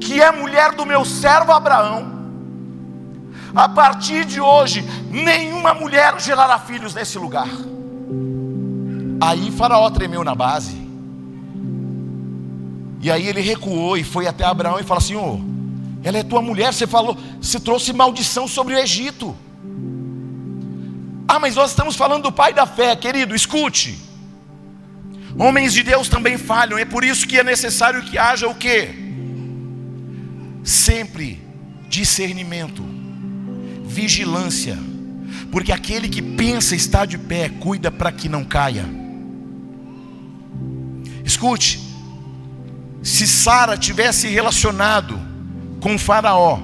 que é mulher do meu servo Abraão, a partir de hoje, nenhuma mulher gerará filhos nesse lugar. Aí Faraó tremeu na base. E aí ele recuou e foi até Abraão e falou Senhor, ela é tua mulher, você falou, você trouxe maldição sobre o Egito. Ah, mas nós estamos falando do pai da fé, querido, escute. Homens de Deus também falham, é por isso que é necessário que haja o quê? sempre discernimento, vigilância, porque aquele que pensa estar de pé, cuida para que não caia. Escute, se Sara tivesse relacionado com Faraó,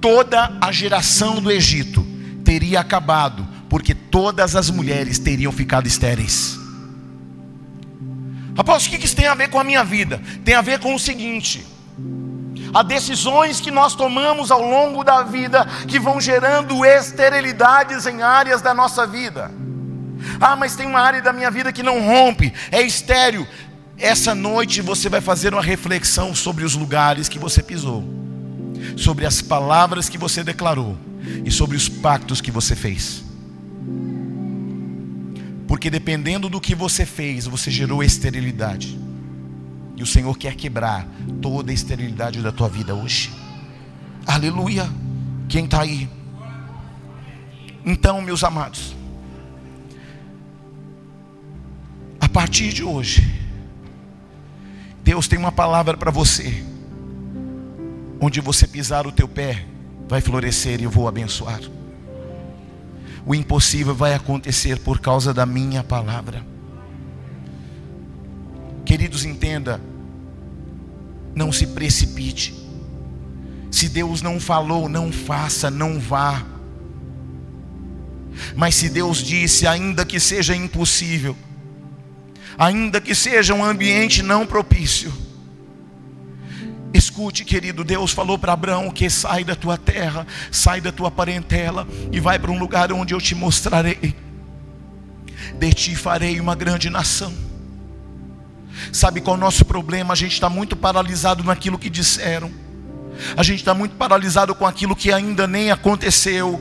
toda a geração do Egito teria acabado, porque todas as mulheres teriam ficado estéreis. Apóstolo, o que isso tem a ver com a minha vida? Tem a ver com o seguinte: há decisões que nós tomamos ao longo da vida que vão gerando esterilidades em áreas da nossa vida. Ah, mas tem uma área da minha vida que não rompe, é estéreo. Essa noite você vai fazer uma reflexão sobre os lugares que você pisou, sobre as palavras que você declarou e sobre os pactos que você fez. Porque dependendo do que você fez, você gerou esterilidade. E o Senhor quer quebrar toda a esterilidade da tua vida hoje. Aleluia. Quem está aí? Então, meus amados, a partir de hoje, Deus tem uma palavra para você. Onde você pisar o teu pé, vai florescer e eu vou abençoar o impossível vai acontecer por causa da minha palavra. Queridos, entenda, não se precipite. Se Deus não falou, não faça, não vá. Mas se Deus disse, ainda que seja impossível, ainda que seja um ambiente não propício, Escute, querido, Deus falou para Abraão que sai da tua terra, sai da tua parentela e vai para um lugar onde eu te mostrarei. De ti farei uma grande nação. Sabe qual é o nosso problema? A gente está muito paralisado naquilo que disseram. A gente está muito paralisado com aquilo que ainda nem aconteceu.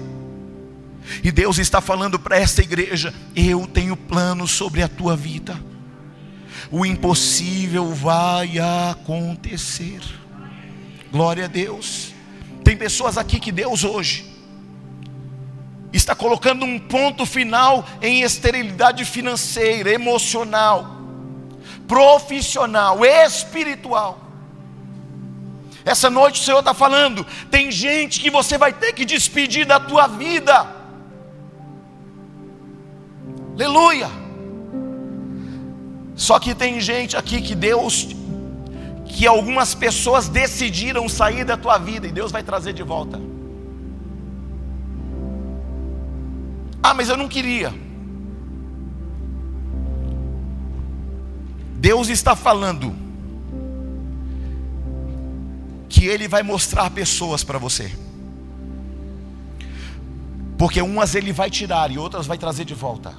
E Deus está falando para esta igreja: eu tenho planos sobre a tua vida. O impossível vai acontecer. Glória a Deus. Tem pessoas aqui que Deus hoje está colocando um ponto final em esterilidade financeira, emocional, profissional, espiritual. Essa noite o Senhor está falando, tem gente que você vai ter que despedir da tua vida. Aleluia. Só que tem gente aqui que Deus que algumas pessoas decidiram sair da tua vida e Deus vai trazer de volta. Ah, mas eu não queria. Deus está falando que Ele vai mostrar pessoas para você. Porque umas Ele vai tirar e outras vai trazer de volta.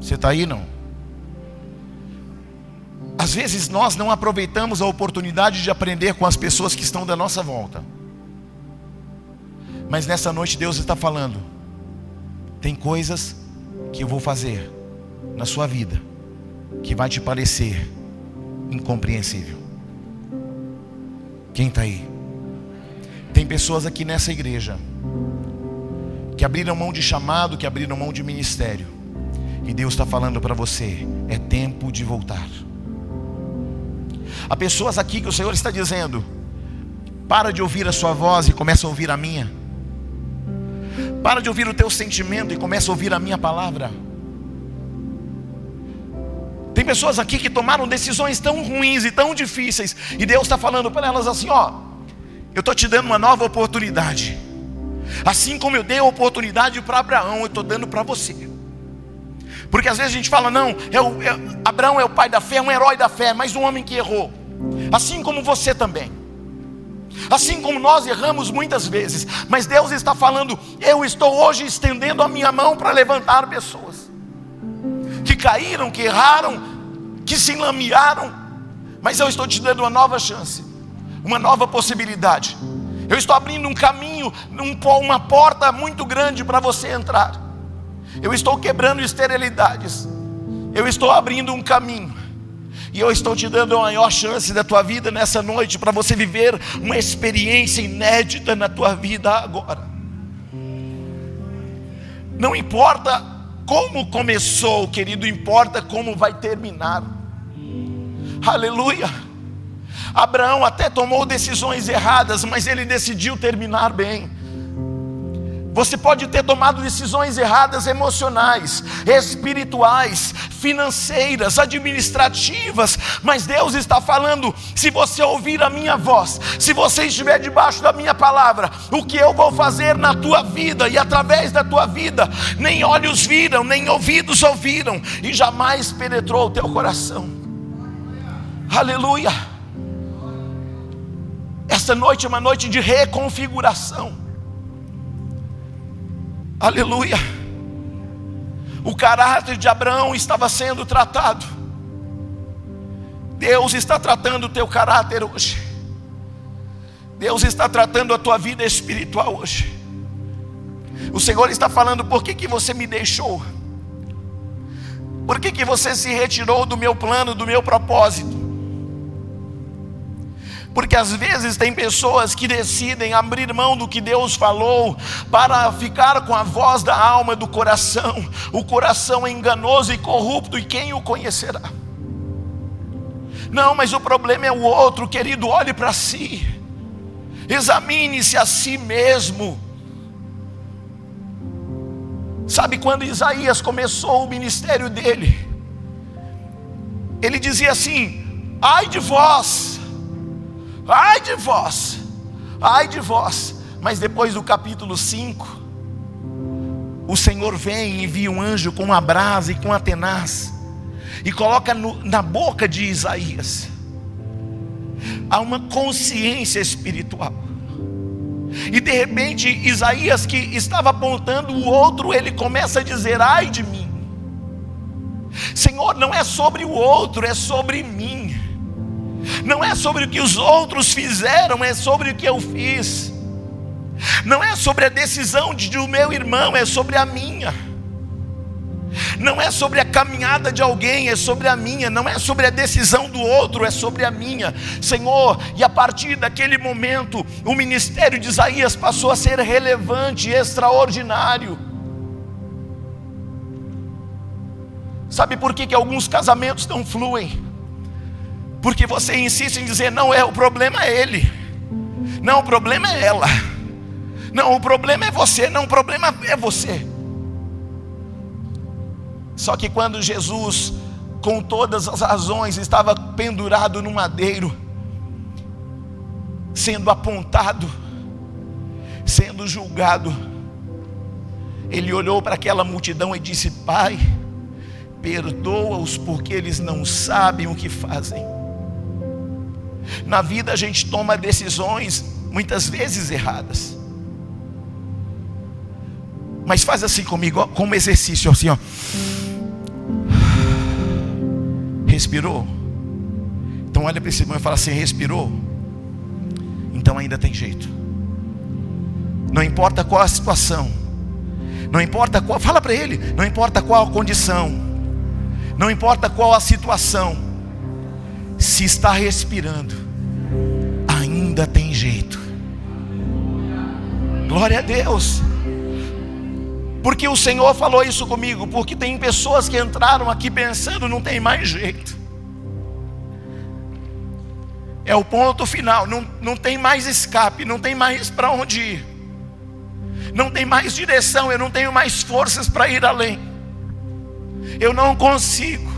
Você está aí não? Às vezes nós não aproveitamos a oportunidade de aprender com as pessoas que estão da nossa volta. Mas nessa noite Deus está falando: tem coisas que eu vou fazer na sua vida que vai te parecer incompreensível. Quem está aí? Tem pessoas aqui nessa igreja que abriram mão de chamado, que abriram mão de ministério. E Deus está falando para você: é tempo de voltar. Há pessoas aqui que o Senhor está dizendo: para de ouvir a sua voz e começa a ouvir a minha. Para de ouvir o teu sentimento e começa a ouvir a minha palavra. Tem pessoas aqui que tomaram decisões tão ruins e tão difíceis, e Deus está falando para elas assim: ó, eu estou te dando uma nova oportunidade. Assim como eu dei a oportunidade para Abraão, eu estou dando para você. Porque às vezes a gente fala, não, é o, é, Abraão é o pai da fé, é um herói da fé, mas um homem que errou. Assim como você também. Assim como nós erramos muitas vezes, mas Deus está falando, eu estou hoje estendendo a minha mão para levantar pessoas que caíram, que erraram, que se enlamearam, mas eu estou te dando uma nova chance, uma nova possibilidade. Eu estou abrindo um caminho, uma porta muito grande para você entrar. Eu estou quebrando esterilidades. Eu estou abrindo um caminho. E eu estou te dando a maior chance da tua vida nessa noite para você viver uma experiência inédita na tua vida agora. Não importa como começou, querido, importa como vai terminar. Aleluia. Abraão até tomou decisões erradas, mas ele decidiu terminar bem. Você pode ter tomado decisões erradas emocionais, espirituais, financeiras, administrativas, mas Deus está falando: se você ouvir a minha voz, se você estiver debaixo da minha palavra, o que eu vou fazer na tua vida e através da tua vida, nem olhos viram, nem ouvidos ouviram, e jamais penetrou o teu coração. Aleluia. Esta noite é uma noite de reconfiguração. Aleluia. O caráter de Abraão estava sendo tratado. Deus está tratando o teu caráter hoje. Deus está tratando a tua vida espiritual hoje. O Senhor está falando: por que, que você me deixou? Por que, que você se retirou do meu plano, do meu propósito? Porque às vezes tem pessoas que decidem abrir mão do que Deus falou para ficar com a voz da alma do coração. O coração é enganoso e corrupto, e quem o conhecerá? Não, mas o problema é o outro, querido, olhe para si. Examine-se a si mesmo. Sabe quando Isaías começou o ministério dele? Ele dizia assim: Ai de vós, ai de vós, ai de vós. Mas depois do capítulo 5, o Senhor vem e envia um anjo com uma brasa e com a tenaz, e coloca no, na boca de Isaías. Há uma consciência espiritual. E de repente, Isaías, que estava apontando o outro, ele começa a dizer: Ai de mim. Senhor, não é sobre o outro, é sobre mim. Não é sobre o que os outros fizeram, é sobre o que eu fiz. Não é sobre a decisão de, do meu irmão, é sobre a minha. Não é sobre a caminhada de alguém, é sobre a minha. Não é sobre a decisão do outro, é sobre a minha. Senhor, e a partir daquele momento, o ministério de Isaías passou a ser relevante extraordinário. Sabe por que, que alguns casamentos não fluem? Porque você insiste em dizer: não é o problema é ele, não o problema é ela, não o problema é você, não o problema é você. Só que quando Jesus, com todas as razões, estava pendurado no madeiro, sendo apontado, sendo julgado, ele olhou para aquela multidão e disse: Pai, perdoa-os porque eles não sabem o que fazem. Na vida a gente toma decisões muitas vezes erradas. Mas faz assim comigo, como exercício, assim, ó. Respirou? Então olha para esse irmão e fala assim: respirou? Então ainda tem jeito. Não importa qual a situação, não importa qual, fala para ele, não importa qual a condição, não importa qual a situação, se está respirando, ainda tem jeito. Glória a Deus. Porque o Senhor falou isso comigo, porque tem pessoas que entraram aqui pensando não tem mais jeito. É o ponto final, não, não tem mais escape, não tem mais para onde ir. Não tem mais direção, eu não tenho mais forças para ir além. Eu não consigo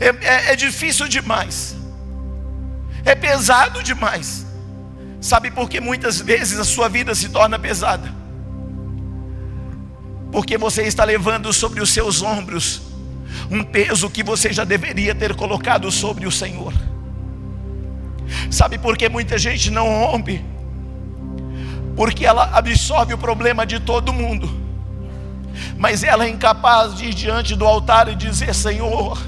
é, é, é difícil demais, é pesado demais. Sabe por que muitas vezes a sua vida se torna pesada? Porque você está levando sobre os seus ombros um peso que você já deveria ter colocado sobre o Senhor. Sabe por que muita gente não rompe? Porque ela absorve o problema de todo mundo, mas ela é incapaz de ir diante do altar e dizer: Senhor,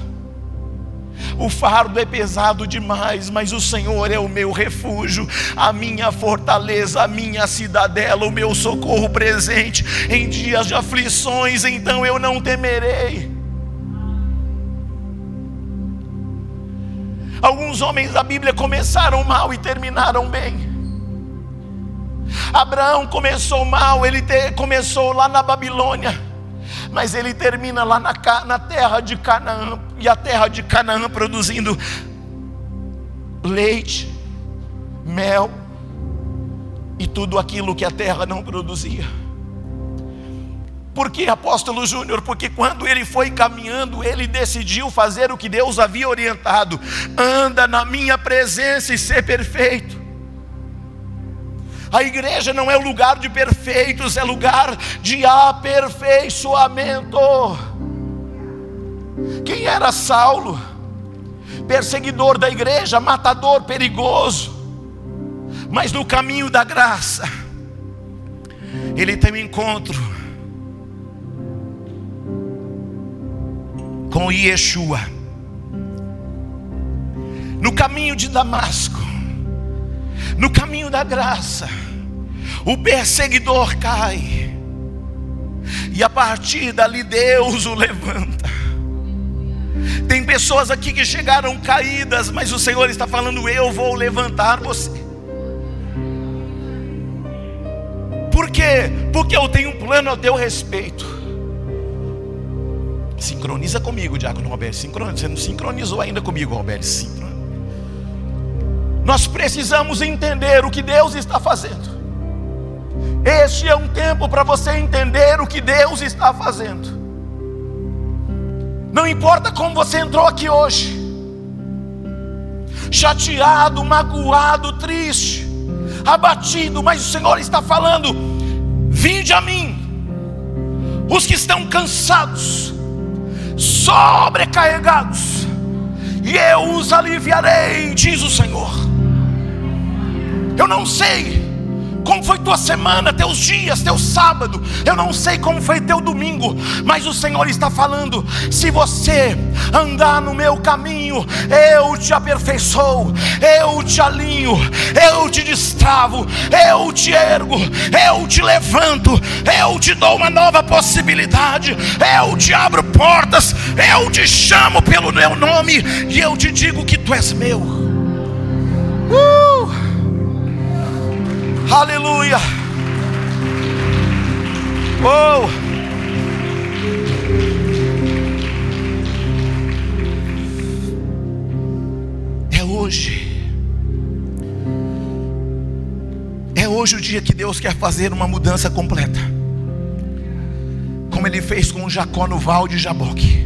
o fardo é pesado demais, mas o Senhor é o meu refúgio, a minha fortaleza, a minha cidadela, o meu socorro presente em dias de aflições, então eu não temerei. Alguns homens da Bíblia começaram mal e terminaram bem. Abraão começou mal, ele te, começou lá na Babilônia mas ele termina lá na, na terra de Canaã, e a terra de Canaã produzindo leite, mel e tudo aquilo que a terra não produzia. Por que, apóstolo Júnior? Porque quando ele foi caminhando, ele decidiu fazer o que Deus havia orientado: anda na minha presença e ser perfeito. A igreja não é lugar de perfeitos, é lugar de aperfeiçoamento. Quem era Saulo? Perseguidor da igreja, matador, perigoso. Mas no caminho da graça, ele tem um encontro com Yeshua. No caminho de Damasco, no caminho da graça, o perseguidor cai, e a partir dali Deus o levanta. Tem pessoas aqui que chegaram caídas, mas o Senhor está falando: Eu vou levantar você. Por quê? Porque eu tenho um plano a teu respeito. Sincroniza comigo, Diácono Roberto. Sincroniza. Você não sincronizou ainda comigo, Roberto. Sincroniza. Nós precisamos entender o que Deus está fazendo. Este é um tempo para você entender o que Deus está fazendo. Não importa como você entrou aqui hoje, chateado, magoado, triste, abatido, mas o Senhor está falando: vinde a mim, os que estão cansados, sobrecarregados, e eu os aliviarei, diz o Senhor. Eu não sei como foi tua semana, teus dias, teu sábado, eu não sei como foi teu domingo, mas o Senhor está falando: se você andar no meu caminho, eu te aperfeiçoo, eu te alinho, eu te destravo, eu te ergo, eu te levanto, eu te dou uma nova possibilidade, eu te abro portas, eu te chamo pelo meu nome e eu te digo que tu és meu. Uh! Aleluia. Oh. É hoje. É hoje o dia que Deus quer fazer uma mudança completa. Como ele fez com Jacó no val de Jaboque.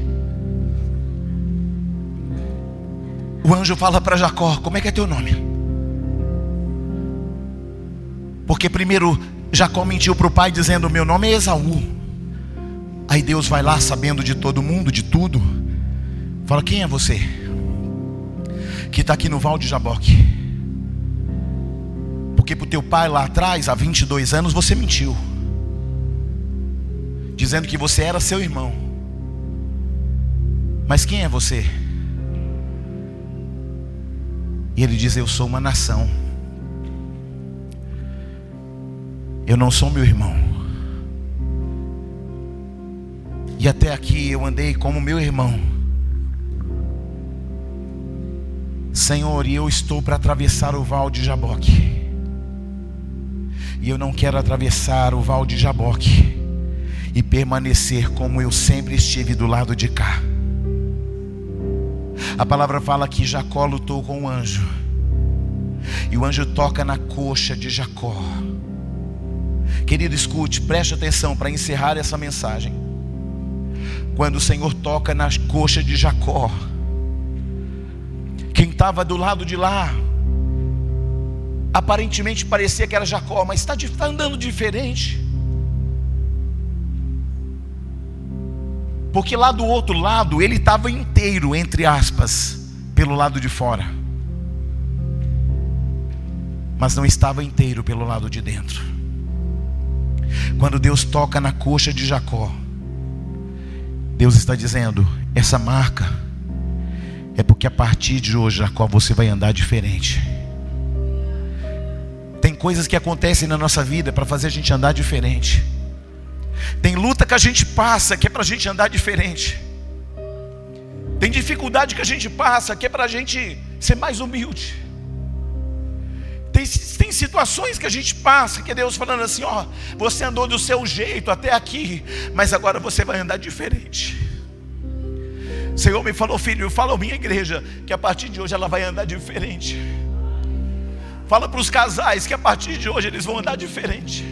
O anjo fala para Jacó: Como é que é teu nome? Porque primeiro Jacó mentiu para o pai dizendo: Meu nome é Esaú. Aí Deus vai lá sabendo de todo mundo, de tudo. Fala: Quem é você? Que está aqui no Val de Jaboque. Porque para o teu pai lá atrás, há 22 anos, você mentiu. Dizendo que você era seu irmão. Mas quem é você? E ele diz: Eu sou uma nação. Eu não sou meu irmão. E até aqui eu andei como meu irmão. Senhor, e eu estou para atravessar o val de Jaboque. E eu não quero atravessar o val de Jaboque e permanecer como eu sempre estive do lado de cá. A palavra fala que Jacó lutou com o anjo. E o anjo toca na coxa de Jacó. Querido, escute, preste atenção para encerrar essa mensagem. Quando o Senhor toca nas coxas de Jacó, quem estava do lado de lá, aparentemente parecia que era Jacó, mas está tá andando diferente. Porque lá do outro lado ele estava inteiro, entre aspas, pelo lado de fora, mas não estava inteiro pelo lado de dentro. Quando Deus toca na coxa de Jacó, Deus está dizendo: essa marca é porque a partir de hoje, Jacó, você vai andar diferente. Tem coisas que acontecem na nossa vida para fazer a gente andar diferente. Tem luta que a gente passa que é para a gente andar diferente. Tem dificuldade que a gente passa que é para a gente ser mais humilde. Tem, tem situações que a gente passa que é Deus falando assim: ó, você andou do seu jeito até aqui, mas agora você vai andar diferente. O Senhor me falou, filho, fala minha igreja que a partir de hoje ela vai andar diferente. Fala para os casais que a partir de hoje eles vão andar diferente.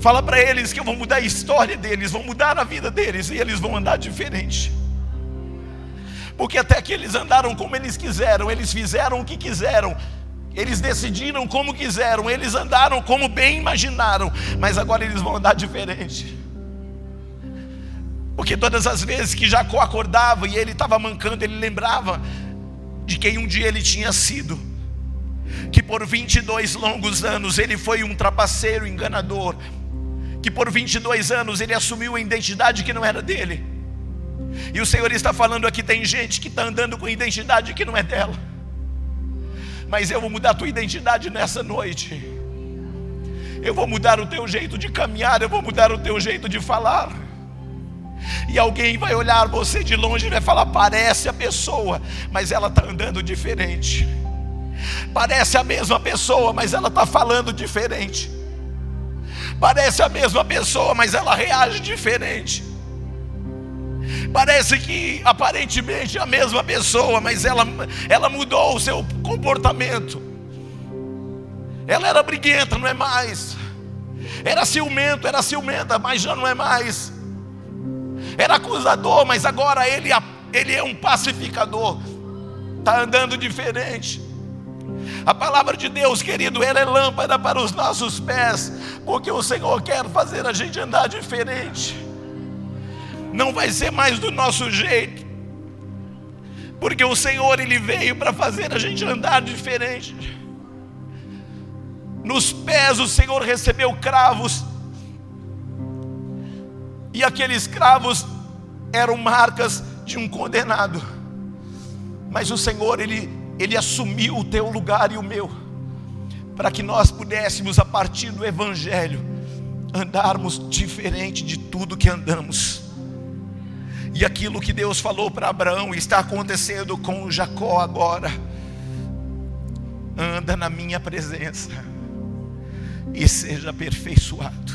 Fala para eles que eu vou mudar a história deles, vão mudar a vida deles e eles vão andar diferente. Porque até que eles andaram como eles quiseram, eles fizeram o que quiseram, eles decidiram como quiseram, eles andaram como bem imaginaram, mas agora eles vão andar diferente. Porque todas as vezes que Jacó acordava e ele estava mancando, ele lembrava de quem um dia ele tinha sido. Que por 22 longos anos ele foi um trapaceiro enganador. Que por 22 anos ele assumiu a identidade que não era dele. E o Senhor está falando aqui: tem gente que está andando com identidade que não é dela. Mas eu vou mudar a tua identidade nessa noite. Eu vou mudar o teu jeito de caminhar, eu vou mudar o teu jeito de falar. E alguém vai olhar você de longe e vai falar: parece a pessoa, mas ela está andando diferente. Parece a mesma pessoa, mas ela está falando diferente. Parece a mesma pessoa, mas ela reage diferente. Parece que aparentemente é a mesma pessoa, mas ela, ela mudou o seu comportamento. Ela era briguenta, não é mais. Era ciumento, era ciumenta, mas já não é mais era acusador, mas agora ele, ele é um pacificador, está andando diferente. A palavra de Deus, querido, ela é lâmpada para os nossos pés, porque o Senhor quer fazer a gente andar diferente. Não vai ser mais do nosso jeito, porque o Senhor ele veio para fazer a gente andar diferente. Nos pés o Senhor recebeu cravos e aqueles cravos eram marcas de um condenado. Mas o Senhor, Ele, Ele assumiu o teu lugar e o meu, para que nós pudéssemos, a partir do Evangelho, andarmos diferente de tudo que andamos. E aquilo que Deus falou para Abraão está acontecendo com Jacó agora. Anda na minha presença e seja aperfeiçoado.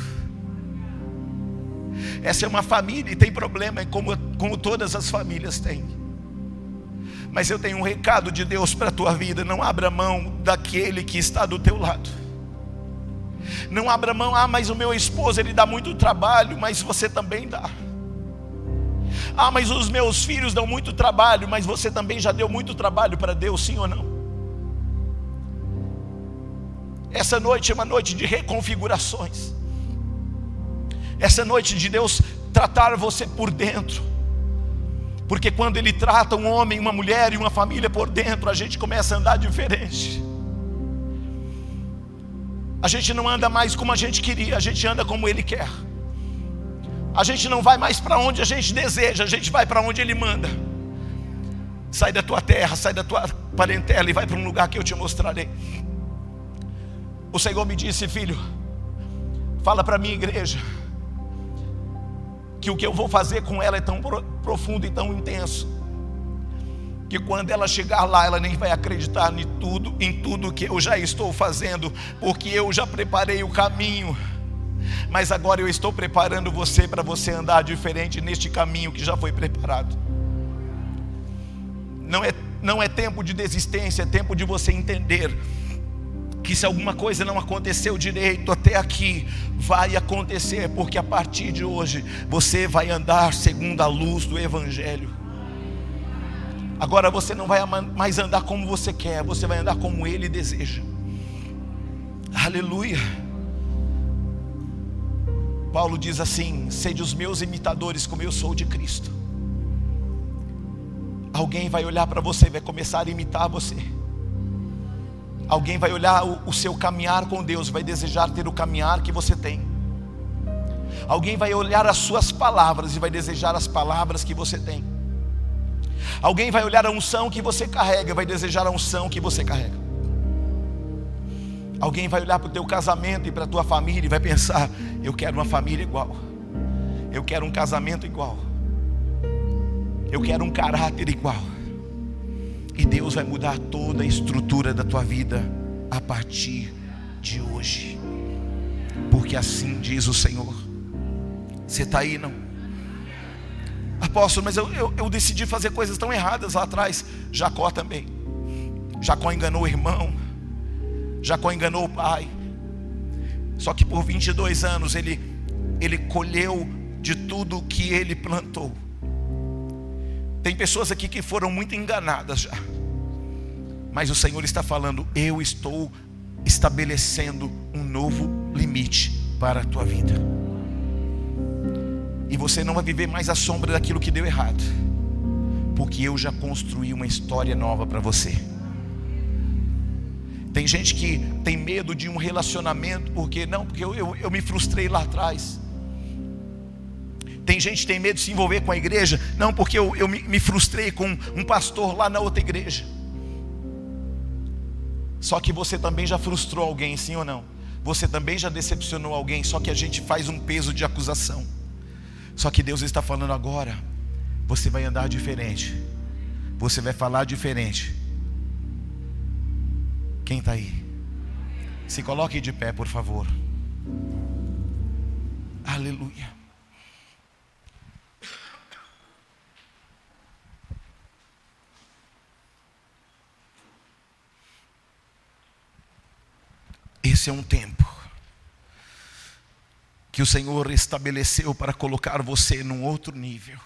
Essa é uma família e tem problema, como, como todas as famílias têm. Mas eu tenho um recado de Deus para a tua vida: não abra mão daquele que está do teu lado. Não abra mão, ah, mas o meu esposo ele dá muito trabalho, mas você também dá. Ah, mas os meus filhos dão muito trabalho, mas você também já deu muito trabalho para Deus, sim ou não? Essa noite é uma noite de reconfigurações. Essa noite de Deus tratar você por dentro. Porque quando Ele trata um homem, uma mulher e uma família por dentro, a gente começa a andar diferente. A gente não anda mais como a gente queria, a gente anda como Ele quer. A gente não vai mais para onde a gente deseja, a gente vai para onde Ele manda. Sai da tua terra, sai da tua parentela e vai para um lugar que eu te mostrarei. O Senhor me disse, filho, fala para a minha igreja que o que eu vou fazer com ela é tão profundo e tão intenso, que quando ela chegar lá, ela nem vai acreditar em tudo, em tudo que eu já estou fazendo, porque eu já preparei o caminho. Mas agora eu estou preparando você para você andar diferente neste caminho que já foi preparado. Não é, não é tempo de desistência, é tempo de você entender que se alguma coisa não aconteceu direito até aqui, vai acontecer, porque a partir de hoje você vai andar segundo a luz do Evangelho. Agora você não vai mais andar como você quer, você vai andar como Ele deseja. Aleluia. Paulo diz assim: sede os meus imitadores, como eu sou de Cristo. Alguém vai olhar para você e vai começar a imitar você. Alguém vai olhar o, o seu caminhar com Deus, vai desejar ter o caminhar que você tem. Alguém vai olhar as suas palavras e vai desejar as palavras que você tem. Alguém vai olhar a unção que você carrega, e vai desejar a unção que você carrega. Alguém vai olhar para o teu casamento e para a tua família e vai pensar: eu quero uma família igual. Eu quero um casamento igual. Eu quero um caráter igual. E Deus vai mudar toda a estrutura da tua vida a partir de hoje. Porque assim diz o Senhor. Você está aí, não? Apóstolo, mas eu, eu, eu decidi fazer coisas tão erradas lá atrás. Jacó também. Jacó enganou o irmão. Jacó enganou o pai. Só que por 22 anos ele, ele colheu de tudo que ele plantou. Tem pessoas aqui que foram muito enganadas já. Mas o Senhor está falando: Eu estou estabelecendo um novo limite para a tua vida. E você não vai viver mais à sombra daquilo que deu errado, porque eu já construí uma história nova para você. Tem gente que tem medo de um relacionamento, porque não, porque eu, eu, eu me frustrei lá atrás. Tem gente que tem medo de se envolver com a igreja, não, porque eu, eu me, me frustrei com um pastor lá na outra igreja. Só que você também já frustrou alguém, sim ou não? Você também já decepcionou alguém, só que a gente faz um peso de acusação. Só que Deus está falando agora, você vai andar diferente. Você vai falar diferente. Quem está aí? Se coloque de pé, por favor. Aleluia. Esse é um tempo que o Senhor estabeleceu para colocar você num outro nível.